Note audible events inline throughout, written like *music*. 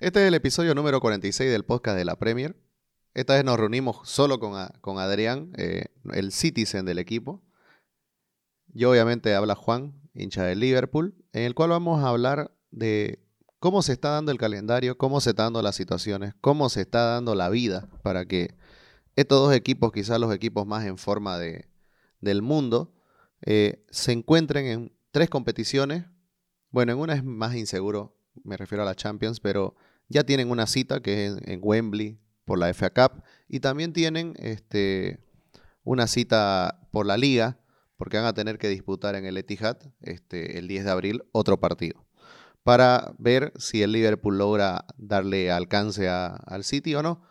Este es el episodio número 46 del podcast de la Premier. Esta vez nos reunimos solo con, con Adrián, eh, el citizen del equipo. Yo obviamente habla Juan, hincha de Liverpool, en el cual vamos a hablar de cómo se está dando el calendario, cómo se están dando las situaciones, cómo se está dando la vida para que estos dos equipos, quizás los equipos más en forma de, del mundo, eh, se encuentren en tres competiciones. Bueno, en una es más inseguro, me refiero a la Champions, pero ya tienen una cita que es en, Wembley por la FA Cup y también tienen este, una cita por la liga porque van a tener que disputar en el Etihad este, el 10 de abril otro partido para ver si el Liverpool logra darle alcance al City o no.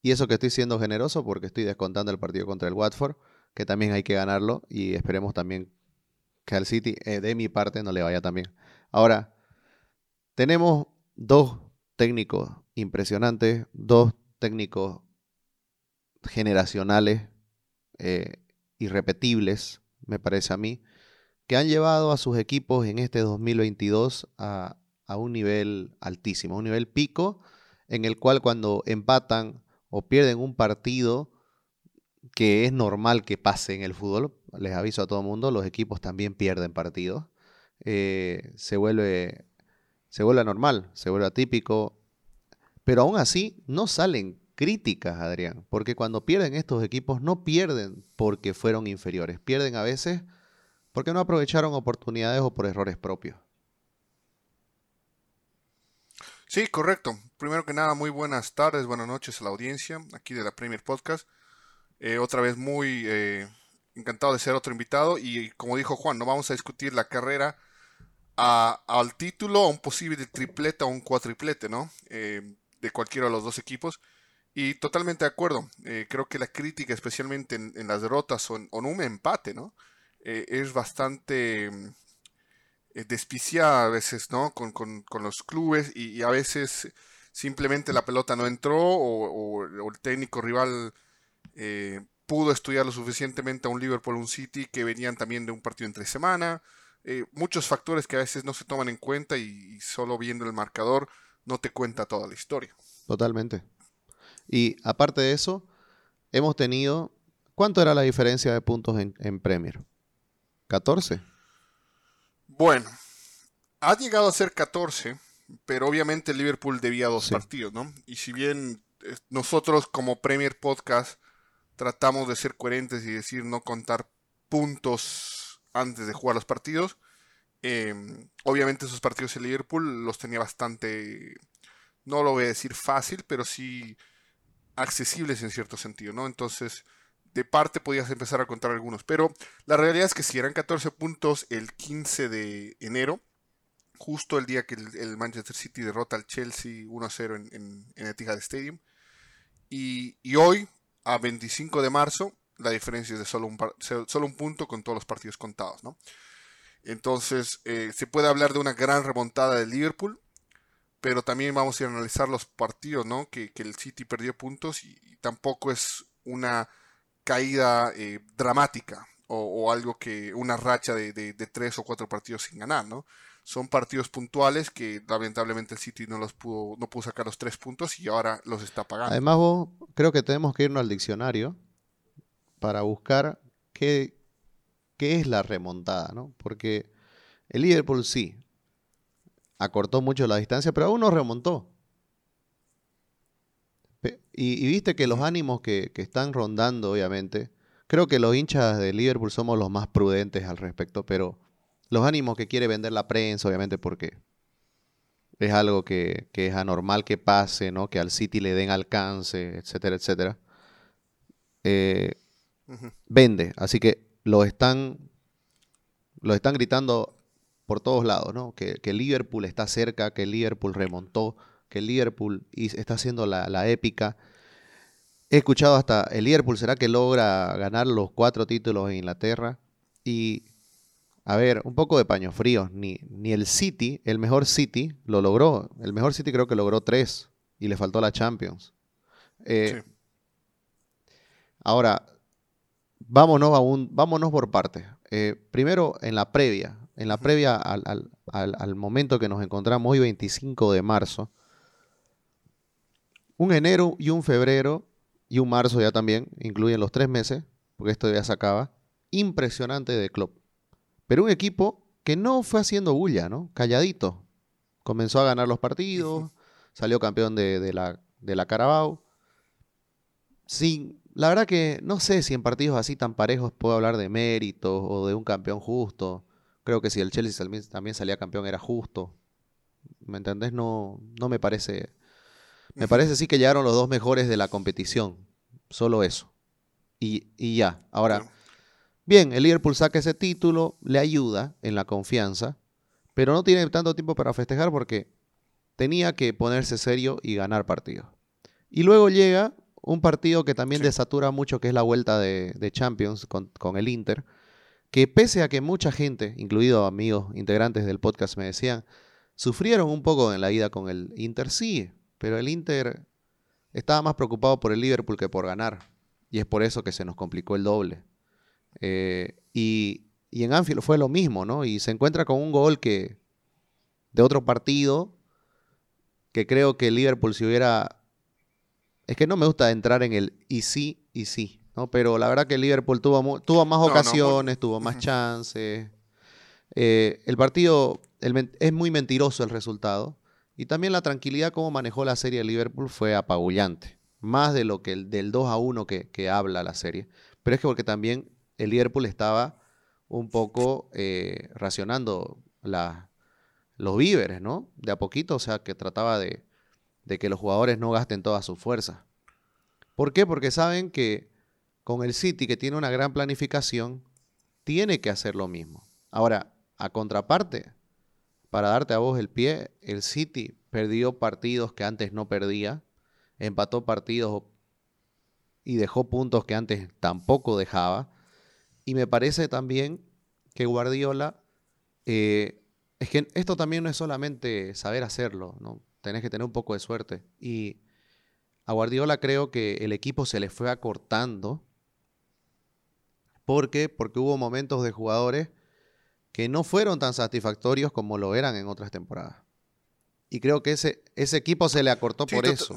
Y eso que estoy siendo generoso porque estoy descontando el partido contra el Watford, que también hay que ganarlo y esperemos también que al City, eh, de mi parte, no le vaya tan bien. Ahora, tenemos dos técnicos impresionantes, dos técnicos generacionales, eh, irrepetibles, me parece a mí, que han llevado a sus equipos en este 2022 a, un nivel altísimo, un nivel pico, en el cual cuando empatan o pierden un partido, que es normal que pase en el fútbol, les aviso a todo el mundo, los equipos también pierden partidos, eh, se, vuelve, se vuelve normal, se vuelve atípico, pero aún así no salen críticas, Adrián, porque cuando pierden estos equipos no pierden porque fueron inferiores, pierden a veces porque no aprovecharon oportunidades o por errores propios. Sí, correcto. Primero que nada, muy buenas tardes, buenas noches a la audiencia aquí de la Premier Podcast. Eh, otra vez muy eh, encantado de ser otro invitado y como dijo Juan, no vamos a discutir la carrera al título, a un posible triplete o un cuatriplete, ¿no? Eh, de cualquiera de los dos equipos. Y totalmente de acuerdo. creo que la crítica, especialmente en, las derrotas o en, un empate, ¿no? es bastante despiciada a veces, ¿no? Con, los clubes y, a veces simplemente la pelota no entró o el técnico rival eh, pudo estudiar lo suficientemente a un Liverpool, un City que venían también de un partido entre semana. Eh, muchos factores que a veces no se toman en cuenta y, solo viendo el marcador no te cuenta toda la historia. Totalmente. Y aparte de eso, hemos tenido... ¿Cuánto era la diferencia de puntos en, Premier? ¿14? Bueno, ha llegado a ser 14, pero obviamente Liverpool debía dos partidos, ¿no? Y si bien eh, nosotros como Premier Podcast tratamos de ser coherentes y decir no contar puntos antes de jugar los partidos. Em, obviamente esos partidos en Liverpool los tenía bastante, no lo voy a decir fácil, pero sí accesibles en cierto sentido, ¿no? Entonces, de parte podías empezar a contar algunos, pero la realidad es que si eran 14 puntos el 15 de enero, justo el día que el, Manchester City derrota al Chelsea 1-0 en, en, Etihad Stadium, y hoy a 25 de marzo, la diferencia es de solo un, solo un punto con todos los partidos contados, ¿no? Entonces, eh, se puede hablar de una gran remontada de Liverpool, pero también vamos a analizar los partidos, ¿no? Que, el City perdió puntos y, tampoco es una caída eh, dramática o, algo que, una racha de, de, tres o cuatro partidos sin ganar, ¿no? son partidos puntuales que lamentablemente el City no los pudo, no pudo sacar los tres puntos y ahora los está pagando. Además, vos, creo que tenemos que irnos al diccionario para buscar qué, qué es la remontada, ¿no? Porque el Liverpool sí acortó mucho la distancia, pero aún no remontó. Y, viste que los ánimos que, que están rondando, obviamente, creo que los hinchas de Liverpool somos los más prudentes al respecto, pero los ánimos que quiere vender la prensa, obviamente, porque es algo que, es anormal que pase, ¿no? Que al City le den alcance, etcétera, etcétera. Eh, vende. Así que lo están, lo están gritando por todos lados, ¿no? Que, que, Liverpool está cerca, que Liverpool remontó, que Liverpool está haciendo la, la épica. He escuchado hasta el Liverpool, ¿será que logra ganar los cuatro títulos en Inglaterra? Y a ver, un poco de paño frío. Ni, ni el City, el mejor City, lo logró. El mejor City creo que logró tres y le faltó la Champions. Eh, ahora, vámonos, a un, vámonos por partes. Eh, primero, en la previa, en la previa al, al, momento que nos encontramos hoy, 25 de marzo, un enero y un febrero y un marzo ya también, incluyen los tres meses, porque esto ya se acaba, impresionante de club. Pero un equipo que no fue haciendo bulla, ¿no? Calladito. Comenzó a ganar los partidos, salió campeón de, la, de la Carabao. Sin, la verdad que no sé si en partidos así tan parejos puedo hablar de méritos o de un campeón justo. Creo que si el Chelsea también salía campeón era justo. ¿Me entendés? No, no me parece. Me parece sí que llegaron los dos mejores de la competición. Solo eso. Y, ya. Ahora, bien, el Liverpool saca ese título, le ayuda en la confianza, pero no tiene tanto tiempo para festejar porque tenía que ponerse serio y ganar partidos. Y luego llega un partido que también desatura mucho, que es la vuelta de, Champions con, con, el Inter, que pese a que mucha gente, incluido amigos integrantes del podcast, me decían, sufrieron un poco en la ida con el Inter, sí, pero el Inter estaba más preocupado por el Liverpool que por ganar, y es por eso que se nos complicó el doble. Eh, y, y en Anfield fue lo mismo, ¿no? Y se encuentra con un gol que de otro partido que creo que el Liverpool si hubiera es que no me gusta entrar en el y sí y sí, ¿no? Pero la verdad que Liverpool tuvo, tuvo más ocasiones, tuvo más chances. Eh, el partido es muy mentiroso el resultado. Y también la tranquilidad como manejó la serie de Liverpool fue apabullante. Más de lo que el, del 2 a 1 que, habla la serie. Pero es que porque también el Liverpool estaba un poco eh, racionando los víveres, ¿no? De a poquito, o sea, que trataba de, de que los jugadores no gasten toda su fuerza. ¿Por qué? Porque saben que con el City, que tiene una gran planificación, tiene que hacer lo mismo. Ahora, a contraparte, para darte a vos el pie, el City perdió partidos que antes no perdía, empató partidos y dejó puntos que antes tampoco dejaba. Y me parece también que Guardiola, eh, es que esto también no es solamente saber hacerlo, ¿no? Tenés que tener un poco de suerte. Y a Guardiola creo que el equipo se le fue acortando. ¿Por qué? Porque hubo momentos de jugadores que no fueron tan satisfactorios como lo eran en otras temporadas. Y creo que ese, ese equipo se le acortó por eso.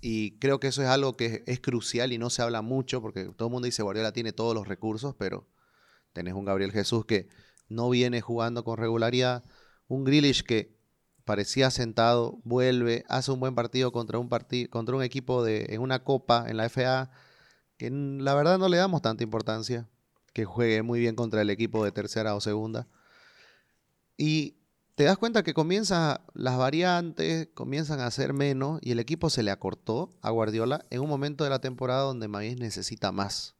Y creo que eso es algo que es, crucial y no se habla mucho porque todo el mundo dice Guardiola tiene todos los recursos, pero tenés un Gabriel Jesús que no viene jugando con regularidad, un Grealish que parecía sentado, vuelve, hace un buen partido contra un, contra un equipo de, en una copa, en la FA, que la verdad no le damos tanta importancia, que juegue muy bien contra el equipo de tercera o segunda. Y te das cuenta que comienzan las variantes, comienzan a ser menos y el equipo se le acortó a Guardiola en un momento de la temporada donde Maíz necesita más.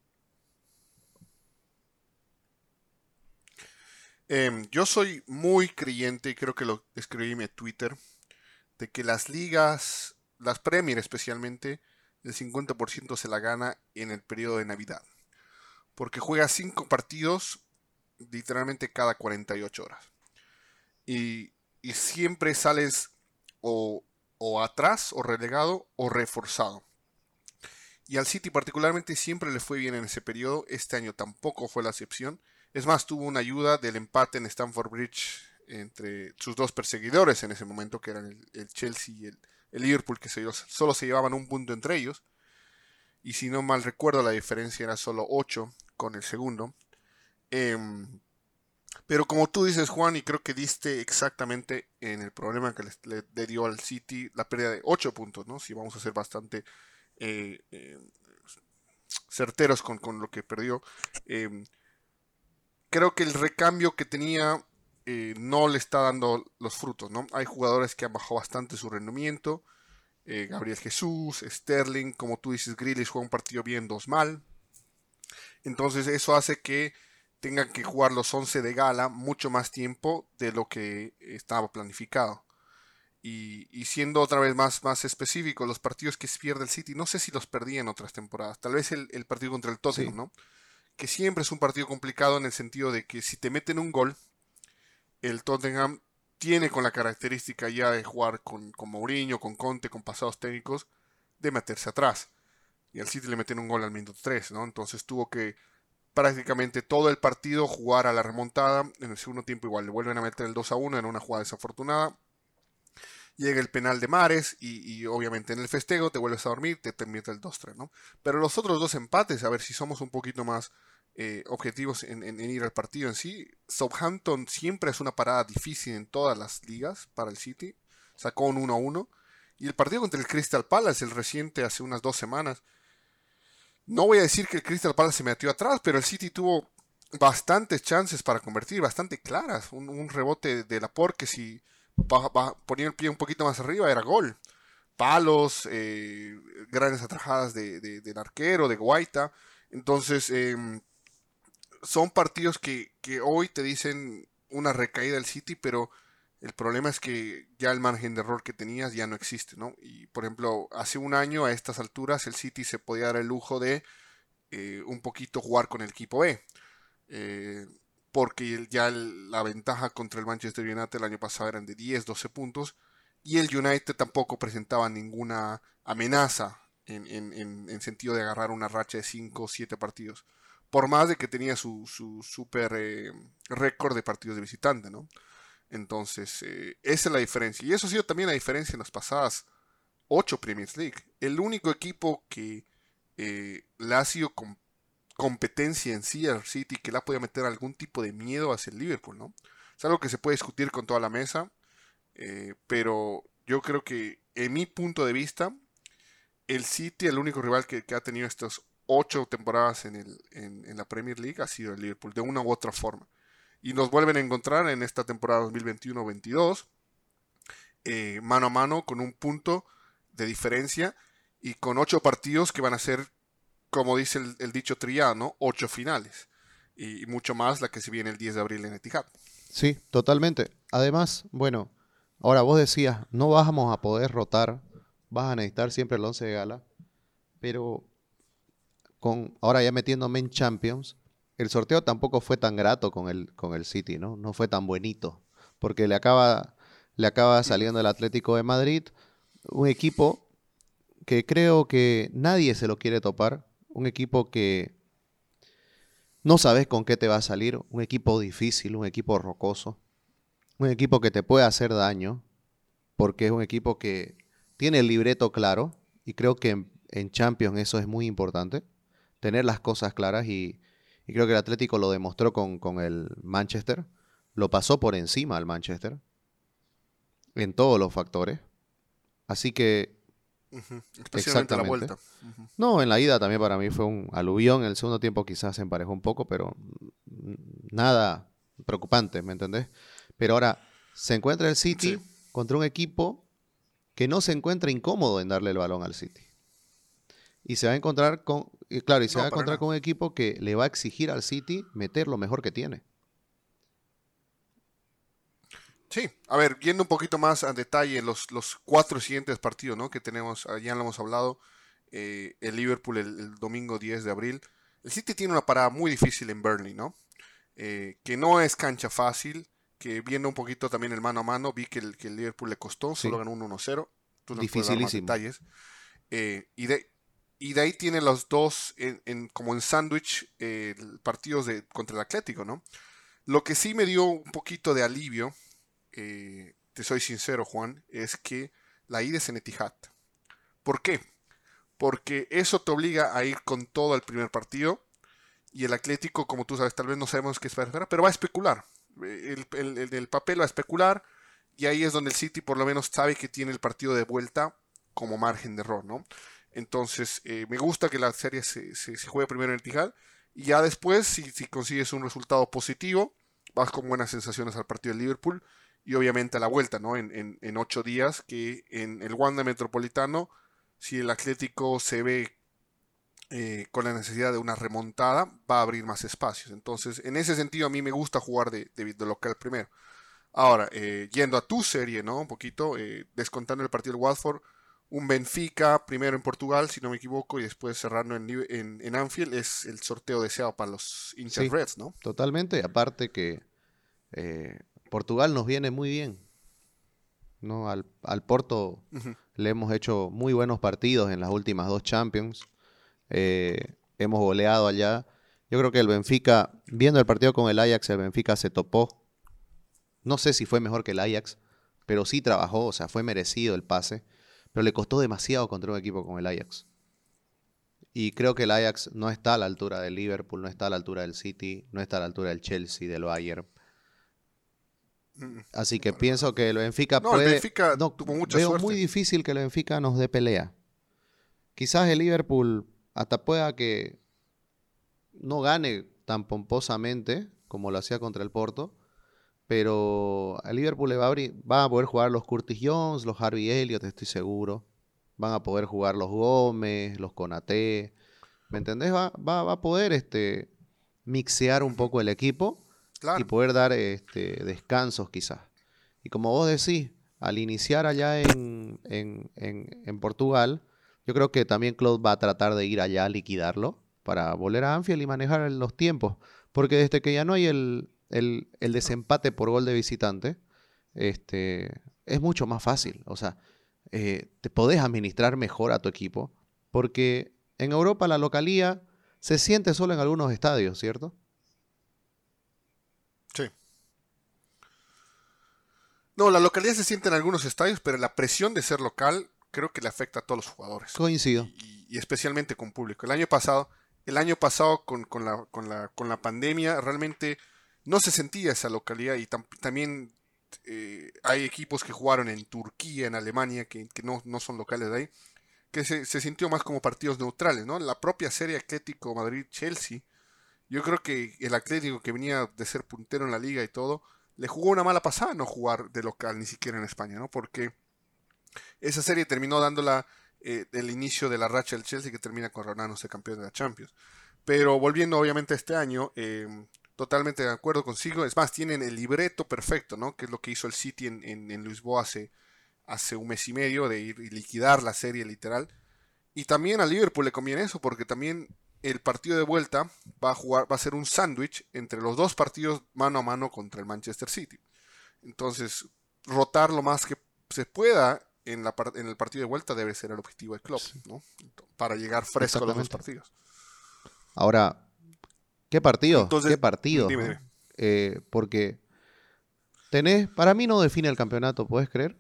Em, yo soy muy creyente, y creo que lo escribí en mi Twitter, de que las ligas, las Premier especialmente, el 50% se la gana en el periodo de Navidad. Porque juega 5 partidos literalmente cada 48 horas. Y, y siempre sales o, o atrás, o relegado, o reforzado. Y al City particularmente siempre le fue bien en ese periodo. Este año tampoco fue la excepción. Es más, tuvo una ayuda del empate en Stamford Bridge entre sus dos perseguidores en ese momento, que eran el, Chelsea y el, Liverpool, que solo se llevaban un punto entre ellos. Y si no mal recuerdo, la diferencia era solo 8 con el segundo. Em, pero como tú dices, Juan, y creo que diste exactamente en el problema que le, dio al City la pérdida de 8 puntos, ¿no? Si vamos a ser bastante eh, eh, certeros con, con, lo que perdió. Em, creo que el recambio que tenía eh, no le está dando los frutos, ¿no? Hay jugadores que han bajado bastante su rendimiento. Eh, Gabriel Jesús, Sterling, como tú dices, Grealish juega un partido bien, dos mal. Entonces eso hace que tengan que jugar los 11 de gala mucho más tiempo de lo que estaba planificado. Y, siendo otra vez más, más específico, los partidos que se pierde el City, no sé si los perdí en otras temporadas. Tal vez el, partido contra el Tottenham, ¿no? Que siempre es un partido complicado en el sentido de que si te meten un gol, el Tottenham tiene con la característica ya de jugar con, con Mourinho, con Conte, con pasados técnicos, de meterse atrás. Y al City le meten un gol al minuto 3, ¿no? Entonces tuvo que prácticamente todo el partido jugar a la remontada. En el segundo tiempo igual le vuelven a meter el 2 a 1 en una jugada desafortunada. Llega el penal de Mares y, obviamente en el festejo te vuelves a dormir, te termina el 2-3, ¿no? Pero los otros dos empates, a ver si somos un poquito más eh, objetivos en, ir al partido en sí. Southampton siempre es una parada difícil en todas las ligas para el City. Sacó un 1-1. Y el partido contra el Crystal Palace, el reciente hace unas dos semanas. No voy a decir que el Crystal Palace se metió atrás, pero el City tuvo bastantes chances para convertir, bastante claras. Un, rebote de Laporte que si ponía el pie un poquito más arriba era gol. Palos, eh, grandes atrajadas de, del arquero, de Guaita. Entonces, em, son partidos que, que, hoy te dicen una recaída del City, pero el problema es que ya el margen de error que tenías ya no existe, ¿no? Y por ejemplo, hace un año a estas alturas el City se podía dar el lujo de eh, un poquito jugar con el equipo B. Eh, porque ya la ventaja contra el Manchester United el año pasado eran de 10, 12 puntos, y el United tampoco presentaba ninguna amenaza en, en, sentido de agarrar una racha de 5 o 7 partidos, por más de que tenía su, su super eh, récord de partidos de visitante, ¿no? Entonces, eh, esa es la diferencia. Y eso ha sido también la diferencia en las pasadas 8 Premier League. El único equipo que eh, le ha sido competencia en sí al City que le ha podido meter algún tipo de miedo hacia el Liverpool, ¿no? Es algo que se puede discutir con toda la mesa, eh, pero yo creo que en mi punto de vista, el City, el único rival que, ha tenido estas ocho temporadas en, el, en, la Premier League ha sido el Liverpool, de una u otra forma. Y nos vuelven a encontrar en esta temporada 2021-22, eh, mano a mano, con un punto de diferencia y con ocho partidos que van a ser como dice el, dicho triano, ocho finales. Y, mucho más la que se viene el 10 de abril en Etihad. Sí, totalmente. Además, bueno, ahora vos decías, no vamos a poder rotar, vas a necesitar siempre el 11 de gala, pero con ahora ya metiéndome en Champions, el sorteo tampoco fue tan grato con el, con el City, ¿no? No fue tan bonito, porque le acaba, le acaba saliendo el Atlético de Madrid, un equipo que creo que nadie se lo quiere topar, un equipo que no sabes con qué te va a salir, un equipo difícil, un equipo rocoso, un equipo que te puede hacer daño, porque es un equipo que tiene el libreto claro, y creo que en, Champions eso es muy importante, tener las cosas claras, y, creo que el Atlético lo demostró con, el Manchester, lo pasó por encima al Manchester, en todos los factores. Así que Especialmente la vuelta. No, en la ida también para mí fue un aluvión. En el segundo tiempo quizás se emparejó un poco, pero nada preocupante, ¿me entendés? Pero ahora se encuentra el City contra un equipo que no se encuentra incómodo en darle el balón al City. Y se va a encontrar con, claro, y se va a encontrar con un equipo que le va a exigir al City meter lo mejor que tiene. Sí, a ver, viendo un poquito más a detalle los, los cuatro siguientes partidos ¿no? que tenemos, ah, ya lo hemos hablado, eh, el Liverpool el, domingo 10 de abril. El City tiene una parada muy difícil en Burnley, ¿no? Eh, que no es cancha fácil, que viendo un poquito también el mano a mano, vi que el, que el Liverpool le costó, solo ganó un 1-0. Dificilísimo. detalles. Eh, y, de, y de ahí tiene los dos en, como en sándwich partidos de, contra el Atlético, ¿no? Lo que sí me dio un poquito de alivio eh, te soy sincero, Juan, es que la ida es en Etihad. ¿Por qué? Porque eso te obliga a ir con todo el primer partido y el Atlético, como tú sabes, tal vez no sabemos qué esperar, pero va a especular. El, el, papel va a especular y ahí es donde el City por lo menos sabe que tiene el partido de vuelta como margen de error, ¿no? Entonces, eh, me gusta que la serie se, se, juegue primero en Etihad y ya después, si, si consigues un resultado positivo, vas con buenas sensaciones al partido de Liverpool y obviamente a la vuelta, ¿no? En, en, ocho días, que en el Wanda Metropolitano, si el Atlético se ve eh, con la necesidad de una remontada, va a abrir más espacios. Entonces, en ese sentido, a mí me gusta jugar de, de, local primero. Ahora, eh, yendo a tu serie, ¿no? Un poquito, eh, descontando el partido del Watford, un Benfica, primero en Portugal, si no me equivoco, y después cerrando en, en, en Anfield, es el sorteo deseado para los hinchas Reds, ¿no? Totalmente, aparte que Portugal nos viene muy bien. ¿no? Al, Porto le hemos hecho muy buenos partidos en las últimas dos Champions. Eh, hemos goleado allá. Yo creo que el Benfica, viendo el partido con el Ajax, el Benfica se topó. No sé si fue mejor que el Ajax, pero sí trabajó, o sea, fue merecido el pase, pero le costó demasiado contra un equipo como el Ajax. Y creo que el Ajax no está a la altura del Liverpool, no está a la altura del City, no está a la altura del Chelsea, del Bayern. Mm. Así que pienso que el Benfica no, puede. El Benfica tuvo mucha veo muy difícil que el Benfica nos dé pelea. Quizás el Liverpool hasta pueda que no gane tan pomposamente como lo hacía contra el Porto, pero el Liverpool le va a, abrir, va a poder jugar los Curtis Jones, los Harvey Elliott, estoy seguro. Van a poder jugar los Gómez, los Conate. ¿Me entendés? Va, va, a poder este, mixear un poco el equipo y poder dar este, descansos quizás. Y como vos decís, al iniciar allá en, en, Portugal, yo creo que también Claude va a tratar de ir allá a liquidarlo para volver a Anfield y manejar los tiempos. Porque desde que ya no hay el, el, el desempate por gol de visitante, este, es mucho más fácil. O sea, eh, te podés administrar mejor a tu equipo, porque en Europa la localía se siente solo en algunos estadios, ¿cierto? Sí. No, la localidad se siente en algunos estadios, pero la presión de ser local creo que le afecta a todos los jugadores. Coincido. Y, especialmente con público. El año pasado, el año pasado con, la, con, la, con la pandemia, realmente no se sentía esa localidad y también eh, hay equipos que jugaron en Turquía, en Alemania, que, no, son locales de ahí, que se, sintió más como partidos neutrales, ¿no? La propia serie Atlético Madrid-Chelsea, yo creo que el Atlético que venía de ser puntero en la liga y todo, le jugó una mala pasada no jugar de local, ni siquiera en España, ¿no? Porque esa serie terminó dándola eh, el inicio de la racha del Chelsea que termina coronándose campeón de la Champions. Pero volviendo obviamente a este año, eh, totalmente de acuerdo consigo. Es más, tienen el libreto perfecto, ¿no? Que es lo que hizo el City en, en, Lisboa hace, hace un mes y medio, de ir y liquidar la serie literal. Y también a Liverpool le conviene eso, porque también el partido de vuelta va a jugar, va a ser un sándwich entre los dos partidos mano a mano contra el Manchester City. Entonces, rotar lo más que se pueda en, la, en el partido de vuelta debe ser el objetivo de Klopp, ¿no? Para llegar fresco a los dos partidos. Ahora, ¿Qué partido? ¿Qué partido? Eh, porque tenés, para mí no define el campeonato, ¿puedes creer?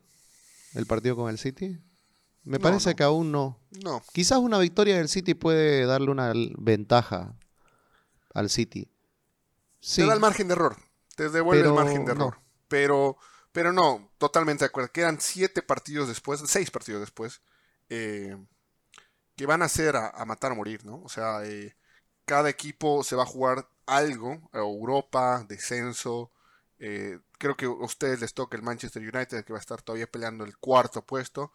El partido con el City. Me parece que aún no. No. Quizás una victoria del City puede darle una ventaja al City. Sí. Te da el margen de error. Te devuelve el margen de error. Pero, pero no, totalmente de acuerdo. Quedan siete partidos después, seis partidos después, eh, que van a ser a, matar o morir, ¿no? O sea, eh, cada equipo se va a jugar algo, Europa, descenso. Eh, creo que a ustedes les toca el Manchester United, que va a estar todavía peleando el cuarto puesto.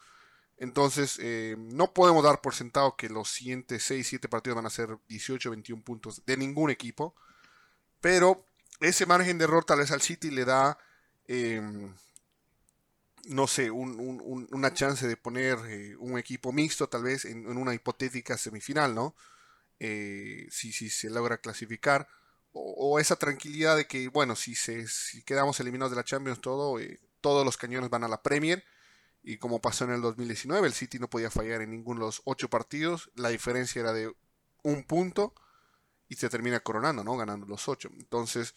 Entonces, eh, no podemos dar por sentado que los siguientes 6, 7 partidos van a ser 18, 21 puntos de ningún equipo. Pero ese margen de error tal vez al City le da, em, no sé, una chance de poner eh, un equipo mixto tal vez en, una hipotética semifinal, ¿no? Eh, si, se logra clasificar, o, esa tranquilidad de que, bueno, si, se, si quedamos eliminados de la Champions, todo, todos los cañones van a la Premier, y como pasó en el 2019, el City no podía fallar en ninguno de los ocho partidos, la diferencia era de un punto, y se termina coronando, ¿no? Ganando los ocho. Entonces,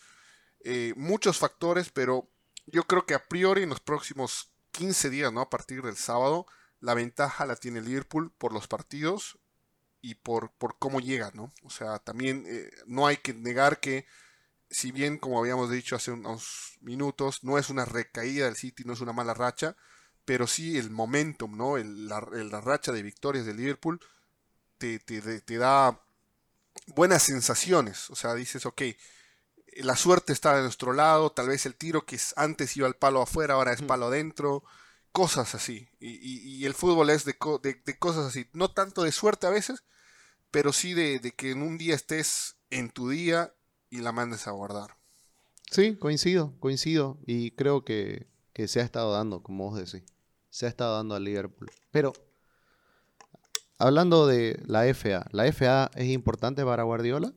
eh, muchos factores, pero yo creo que a priori en los próximos 15 días, ¿no? A partir del sábado, la ventaja la tiene Liverpool por los partidos y por, por cómo llega, ¿no? O sea, también eh, no hay que negar que, si bien, como habíamos dicho hace unos minutos, no es una recaída del City, no es una mala racha, pero sí el momentum, ¿no? la, racha de victorias del Liverpool te, te, da buenas sensaciones. O sea, dices, ok, la suerte está de nuestro lado, tal vez el tiro que antes iba al palo afuera, ahora es palo adentro, cosas así. Y, el fútbol es de, de, cosas así. No tanto de suerte a veces, pero sí de, que en un día estés en tu día y la mandes a guardar. Sí, coincido, coincido. Y creo que, se ha estado dando, como vos decís. Se ha estado dando al Liverpool. Pero, hablando de la FA, ¿la FA es importante para Guardiola?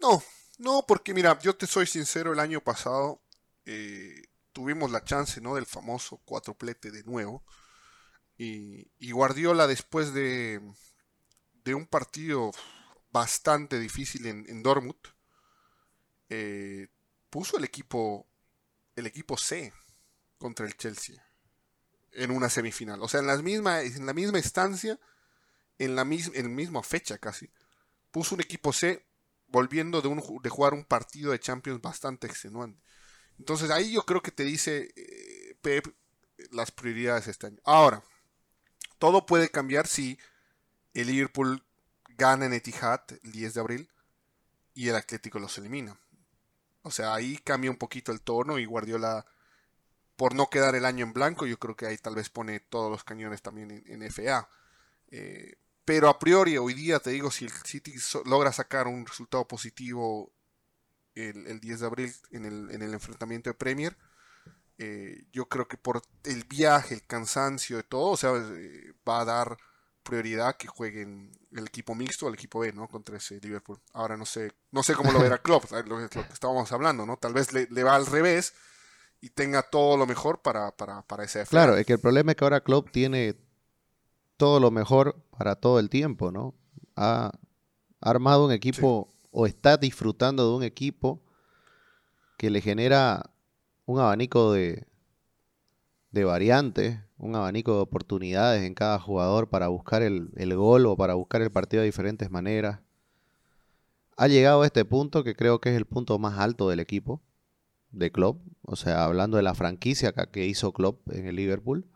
No, no, porque mira, yo te soy sincero, el año pasado eh, tuvimos la chance, ¿no? Del famoso cuatroplete de nuevo. Y, Guardiola después de, de, un partido bastante difícil en, en Dortmund, eh, puso el equipo el equipo C contra el Chelsea en una semifinal. O sea, en la misma, en la misma instancia, en la, en misma fecha casi, puso un equipo C volviendo de, un, de jugar un partido de Champions bastante extenuante. Entonces ahí yo creo que te dice eh, Pep las prioridades este año. Ahora, todo puede cambiar si el Liverpool gana en Etihad el 10 de abril y el Atlético los elimina. O sea, ahí cambia un poquito el tono y Guardiola, por no quedar el año en blanco, yo creo que ahí tal vez pone todos los cañones también en, FA. Eh, pero a priori, hoy día te digo, si el City logra sacar un resultado positivo el, 10 de abril en el, enfrentamiento de Premier, eh, yo creo que por el viaje, el cansancio de todo, o sea, eh, va a dar prioridad que jueguen el equipo mixto o el equipo B, ¿no? Contra ese Liverpool. Ahora no sé, no sé cómo lo verá *laughs* Klopp, lo, lo, que estábamos hablando, ¿no? Tal vez le, va al revés y tenga todo lo mejor para, para, para ese Claro, es que el problema es que ahora Klopp tiene todo lo mejor para todo el tiempo, ¿no? Ha, armado un equipo o está disfrutando de un equipo que le genera un abanico de, de variantes, un abanico de oportunidades en cada jugador para buscar el, gol o para buscar el partido de diferentes maneras. Ha llegado a este punto que creo que es el punto más alto del equipo de Klopp, o sea, hablando de la franquicia que hizo Klopp en el Liverpool,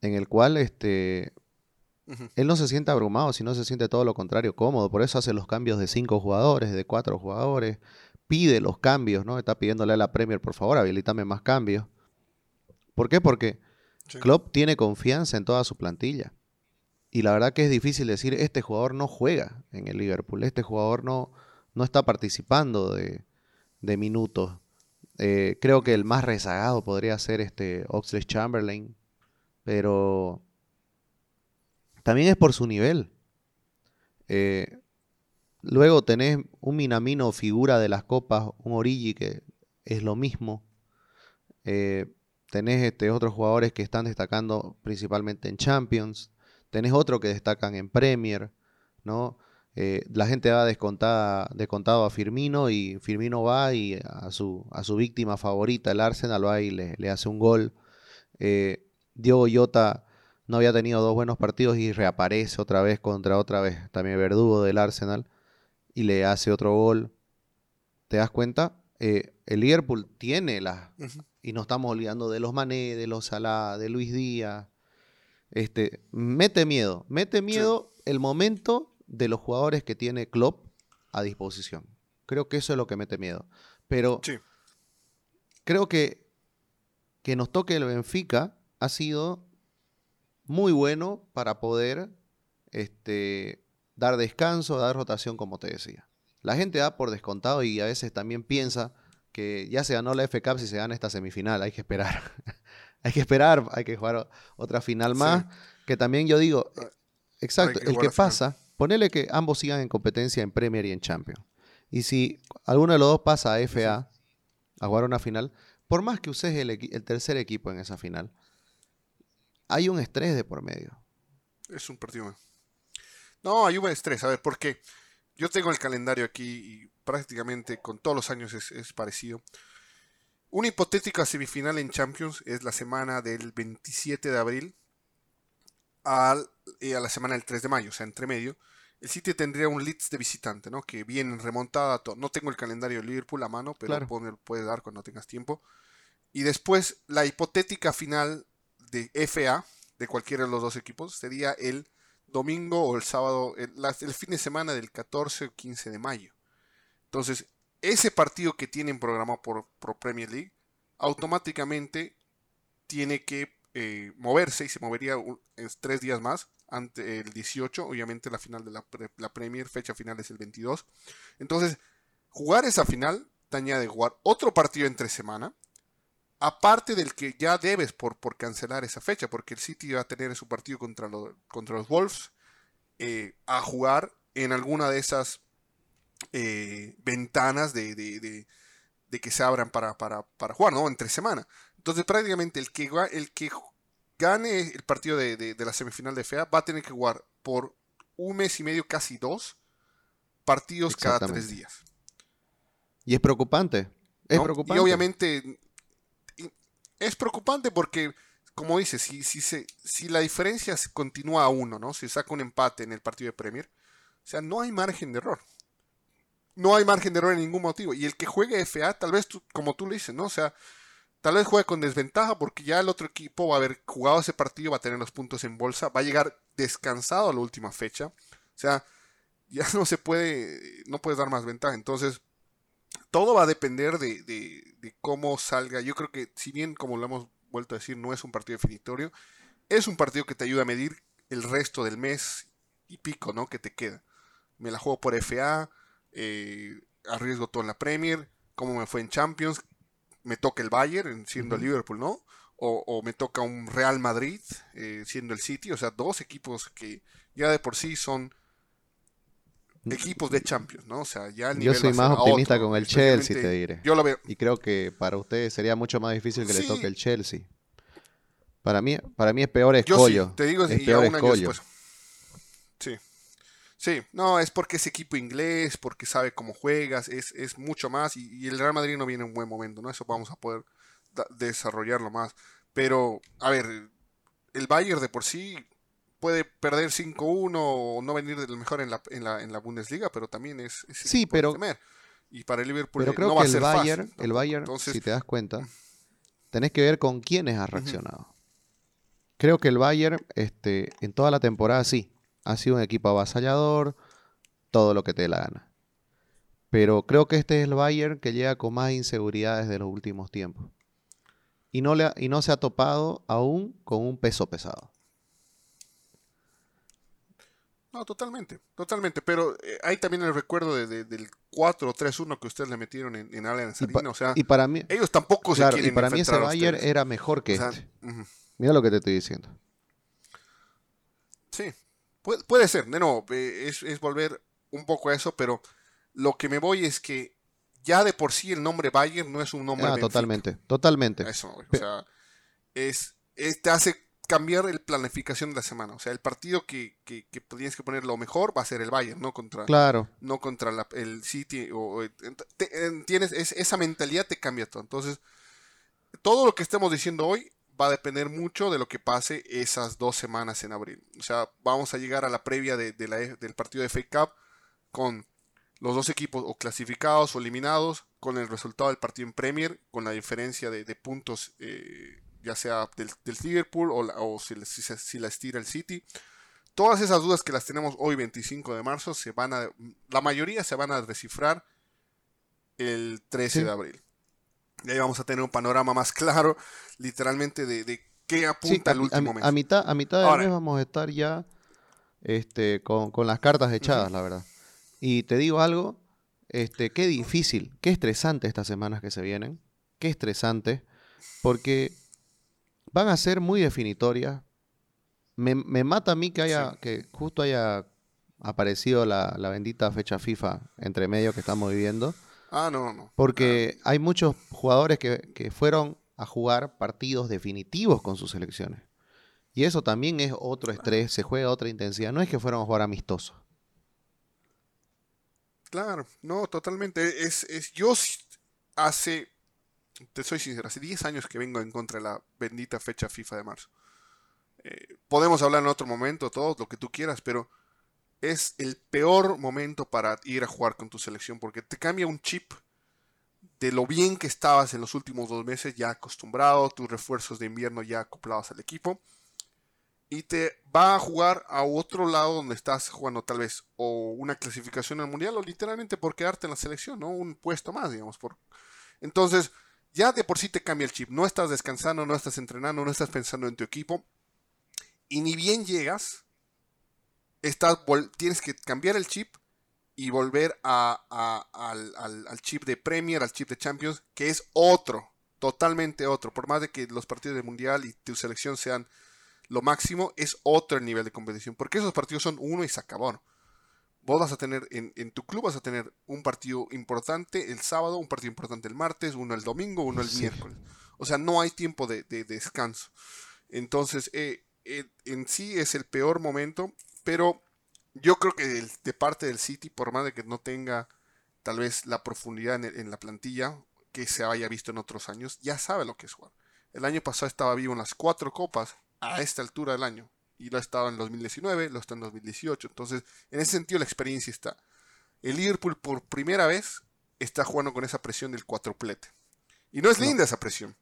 en el cual este, él no se siente abrumado, sino se siente todo lo contrario, cómodo. Por eso hace los cambios de cinco jugadores, de cuatro jugadores, pide los cambios, ¿no? Está pidiéndole a la Premier, por favor, habilítame más cambios. ¿Por qué? Porque Klopp tiene confianza en toda su plantilla. Y la verdad que es difícil decir, este jugador no juega en el Liverpool, este jugador no, no está participando de, minutos. Eh, creo que el más rezagado podría ser este Oxley Chamberlain, pero también es por su nivel. Eh, luego tenés un Minamino figura de las copas, un Origi que es lo mismo. Eh, tenés este, otros jugadores que están destacando principalmente en Champions, tenés otros que destacan en Premier, ¿no? Eh, la gente va descontada, descontado a Firmino y Firmino va y a su, a su víctima favorita, el Arsenal, va y le, hace un gol. Eh, Diogo Jota no había tenido dos buenos partidos y reaparece otra vez contra otra vez también Verdugo del Arsenal y le hace otro gol. ¿Te das cuenta? Eh, el Liverpool tiene las, y no estamos olvidando de los Mané, de los Salah, de Luis Díaz. Este, mete miedo, mete miedo el momento de los jugadores que tiene Klopp a disposición. Creo que eso es lo que mete miedo. Pero creo que que nos toque el Benfica ha sido muy bueno para poder este, dar descanso, dar rotación, como te decía. La gente da por descontado y a veces también piensa que ya se ganó la F Cup si se gana esta semifinal, hay que esperar. *laughs* hay que esperar, hay que jugar otra final más. Que también yo digo, exacto, el que pasa, ponele que ambos sigan en competencia en Premier y en Champions. Y si alguno de los dos pasa a FA a jugar una final, por más que uses el, el tercer equipo en esa final, hay un estrés de por medio. Es un partido. No, hay un estrés. A ver, porque yo tengo el calendario aquí y prácticamente con todos los años es, parecido. Una hipotética semifinal en Champions es la semana del 27 de abril al, eh, a la semana del 3 de mayo, o sea, entre medio. El City tendría un Leeds de visitante, ¿no? Que viene remontada. No tengo el calendario de Liverpool a mano, pero claro. puede dar cuando tengas tiempo. Y después la hipotética final de FA de cualquiera de los dos equipos sería el domingo o el sábado, el, el fin de semana del 14 o 15 de mayo. Entonces, ese partido que tienen programado por, Premier League, automáticamente tiene que eh, moverse y se movería tres días más, ante el 18, obviamente la final de la, la, Premier, fecha final es el 22. Entonces, jugar esa final te añade jugar otro partido entre semana, aparte del que ya debes por, por cancelar esa fecha, porque el City va a tener su partido contra, contra los Wolves eh, a jugar en alguna de esas eh, ventanas de, que se abran para, jugar, ¿no? Entre semana. Entonces prácticamente el que, el que gane el partido de, la semifinal de FEA va a tener que jugar por un mes y medio, casi dos, partidos cada tres días. Y es preocupante. Es preocupante. Y obviamente es preocupante porque, como dices, si, si, se, si la diferencia continúa a uno, ¿no? Si saca un empate en el partido de Premier, o sea, no hay margen de error. No hay margen de error en ningún motivo. Y el que juegue FA, tal vez, como tú le dices, ¿no? O sea, tal vez juegue con desventaja porque ya el otro equipo va a haber jugado ese partido, va a tener los puntos en bolsa, va a llegar descansado a la última fecha. O sea, *laughs* ya no se puede, no puedes dar más ventaja. Entonces, todo va a depender de, cómo salga. Yo creo que, si bien, como lo hemos vuelto a decir, no es un partido definitorio, es un partido que te ayuda a medir el resto del mes y pico, ¿no? Que te queda. Me la juego por FA, eh, arriesgo todo en la Premier, cómo me fue en Champions, me toca el Bayern siendo el Liverpool, ¿no? O, me toca un Real Madrid eh, siendo el City, o sea, dos equipos que ya de por sí son equipos de Champions, ¿no? O sea, ya el Yo soy más optimista con el Chelsea, te diré. Yo lo veo. Y creo que para ustedes sería mucho más difícil que le toque el Chelsea. Para mí, para mí es peor escollo. sí, te digo, es peor escollo. Sí. Sí, no, es porque es equipo inglés, porque sabe cómo juegas, es, es mucho más. Y, el Real Madrid no viene en un buen momento, ¿no? Eso vamos a poder desarrollarlo más. Pero, a ver, el Bayern de por sí puede perder 5-1 o no venir del mejor en la, en la, en la Bundesliga, pero también es, sí, pero Y para el Liverpool pero creo no que va a el ser Bayern, fácil, el Bayern, si te das cuenta, tenés que ver con quiénes ha reaccionado. Creo que el Bayern, este, en toda la temporada sí, ha sido un equipo avasallador, todo lo que te dé la gana. Pero creo que este es el Bayern que llega con más inseguridades de los últimos tiempos. Y no, le y no se ha topado aún con un peso pesado. No, totalmente, totalmente. Pero eh, hay también el recuerdo de, del 4-3-1 que ustedes le metieron en, en Allianz O sea, y para mí, ellos tampoco se quieren Y para mí ese Bayern era mejor que este. Mira lo que te estoy diciendo. Sí, puede, ser. De nuevo, eh, es, es, volver un poco a eso, pero lo que me voy es que ya de por sí el nombre Bayern no es un nombre. Ah, totalmente, totalmente. Eso, o sea, es, es, te hace cambiar el planificación de la semana. O sea, el partido que, que, que, tienes que poner lo mejor va a ser el Bayern, no contra, claro. no contra el City. O, tienes, esa mentalidad te cambia todo. Entonces, todo lo que estemos diciendo hoy va a depender mucho de lo que pase esas dos semanas en abril. O sea, vamos a llegar a la previa de, la, del partido de Fake Cup con los dos equipos o clasificados o eliminados, con el resultado del partido en Premier, con la diferencia de, puntos eh, ya sea del, Liverpool o, si, si, la estira el City. Todas esas dudas que las tenemos hoy 25 de marzo, se van a, la mayoría se van a descifrar el 13 de abril. Y ahí vamos a tener un panorama más claro, literalmente, de, qué apunta el último mes. A mitad, a mitad del mes vamos a estar ya este, con, las cartas echadas, la verdad. Y te digo algo, este, qué difícil, qué estresante estas semanas que se vienen, qué estresante, porque van a ser muy definitorias. Me, mata a mí que haya, que justo haya aparecido la, bendita fecha FIFA entre medio que estamos viviendo. Ah, no, no. Porque hay muchos jugadores que, fueron a jugar partidos definitivos con sus selecciones. Y eso también es otro estrés, se juega otra intensidad. No es que fueron a jugar amistosos. Claro, no, totalmente. Es, es, yo hace te soy sincero, hace 10 años que vengo en contra de la bendita fecha FIFA de marzo. Eh, podemos hablar en otro momento, todo lo que tú quieras, pero es el peor momento para ir a jugar con tu selección porque te cambia un chip de lo bien que estabas en los últimos dos meses, ya acostumbrado, tus refuerzos de invierno ya acoplados al equipo, y te va a jugar a otro lado donde estás jugando tal vez o una clasificación al mundial o literalmente por quedarte en la selección, ¿no? Un puesto más, digamos. Por... Entonces, ya de por sí te cambia el chip. No estás descansando, no estás entrenando, no estás pensando en tu equipo. Y ni bien llegas, estás, tienes que cambiar el chip y volver al, chip de Premier, al chip de Champions, que es otro, totalmente otro. Por más de que los partidos de Mundial y tu selección sean lo máximo, es otro el nivel de competición. Porque esos partidos son uno y se acabaron vos vas a tener, en, tu club vas a tener un partido importante el sábado, un partido importante el martes, uno el domingo, uno el miércoles. O sea, no hay tiempo de, descanso. Entonces, eh, eh, en sí es el peor momento, pero yo creo que de parte del City, por más de que no tenga tal vez la profundidad en, la plantilla que se haya visto en otros años, ya sabe lo que es jugar. El año pasado estaba vivo en las cuatro copas a esta altura del año. Y lo ha estado en 2019, lo está en 2018. Entonces, en ese sentido la experiencia está. El Liverpool por primera vez está jugando con esa presión del cuatroplete. Y no es linda esa presión.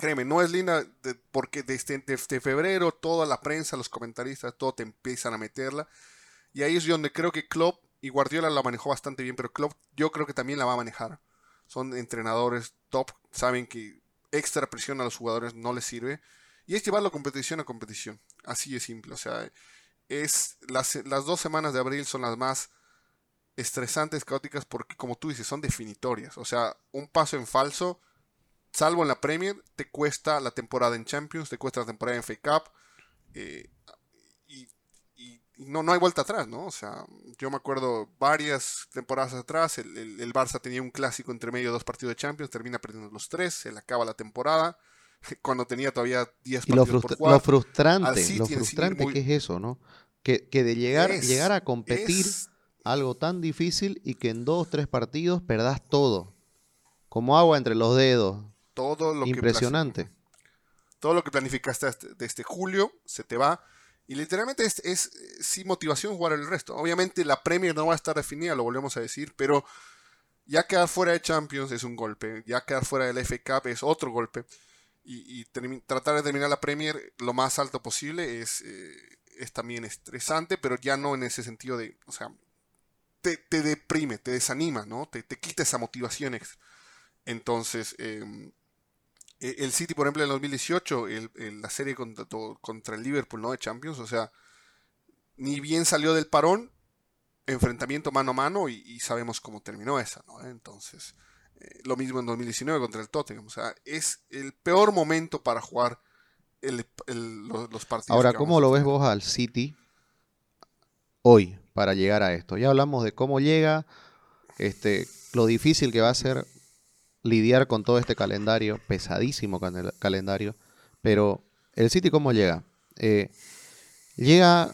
Créeme, no es linda porque desde, febrero toda la prensa, los comentaristas, todo te empiezan a meterla. Y ahí es donde creo que Klopp y Guardiola la manejó bastante bien, pero Klopp yo creo que también la va a manejar. Son entrenadores top, saben que extra presión a los jugadores no les sirve. Y es llevarlo competición a competición. Así de simple. O sea, es las, las dos semanas de abril son las más estresantes, caóticas, porque como tú dices, son definitorias. O sea, un paso en falso, salvo en la Premier, te cuesta la temporada en Champions, te cuesta la temporada en FA Cup. Eh, y, no, no hay vuelta atrás, ¿no? O sea, yo me acuerdo varias temporadas atrás, el, el, Barça tenía un clásico entre medio de dos partidos de Champions, termina perdiendo los tres, se le acaba la temporada *laughs* cuando tenía todavía 10 partidos lo, por lo frustrante, lo frustrante que es eso, ¿no? Que, que de llegar, llegar a competir algo tan difícil y que en dos, tres partidos perdás todo. Como agua entre los dedos. Todo lo Impresionante. todo lo que planificaste desde este julio se te va. Y literalmente es, es sin motivación jugar el resto. Obviamente la Premier no va a estar definida, lo volvemos a decir, pero ya quedar fuera de Champions es un golpe. Ya quedar fuera del FA Cup es otro golpe. Y, tratar de terminar la Premier lo más alto posible es, eh, es también estresante, pero ya no en ese sentido de, o sea, te, deprime, te desanima, ¿no? Te, te, quita esa motivación extra. Entonces, em, el City, por ejemplo, en el 2018, la serie contra, contra, el Liverpool, ¿no? De Champions, o sea, ni bien salió del parón, enfrentamiento mano a mano y, sabemos cómo terminó esa, ¿no? Entonces, eh, lo mismo en 2019 contra el Tottenham, o sea, es el peor momento para jugar los, partidos. Ahora, ¿cómo lo ves vos al City hoy? para llegar a esto. Ya hablamos de cómo llega, este, lo difícil que va a ser lidiar con todo este calendario, pesadísimo calendario, pero el City cómo llega? Eh, llega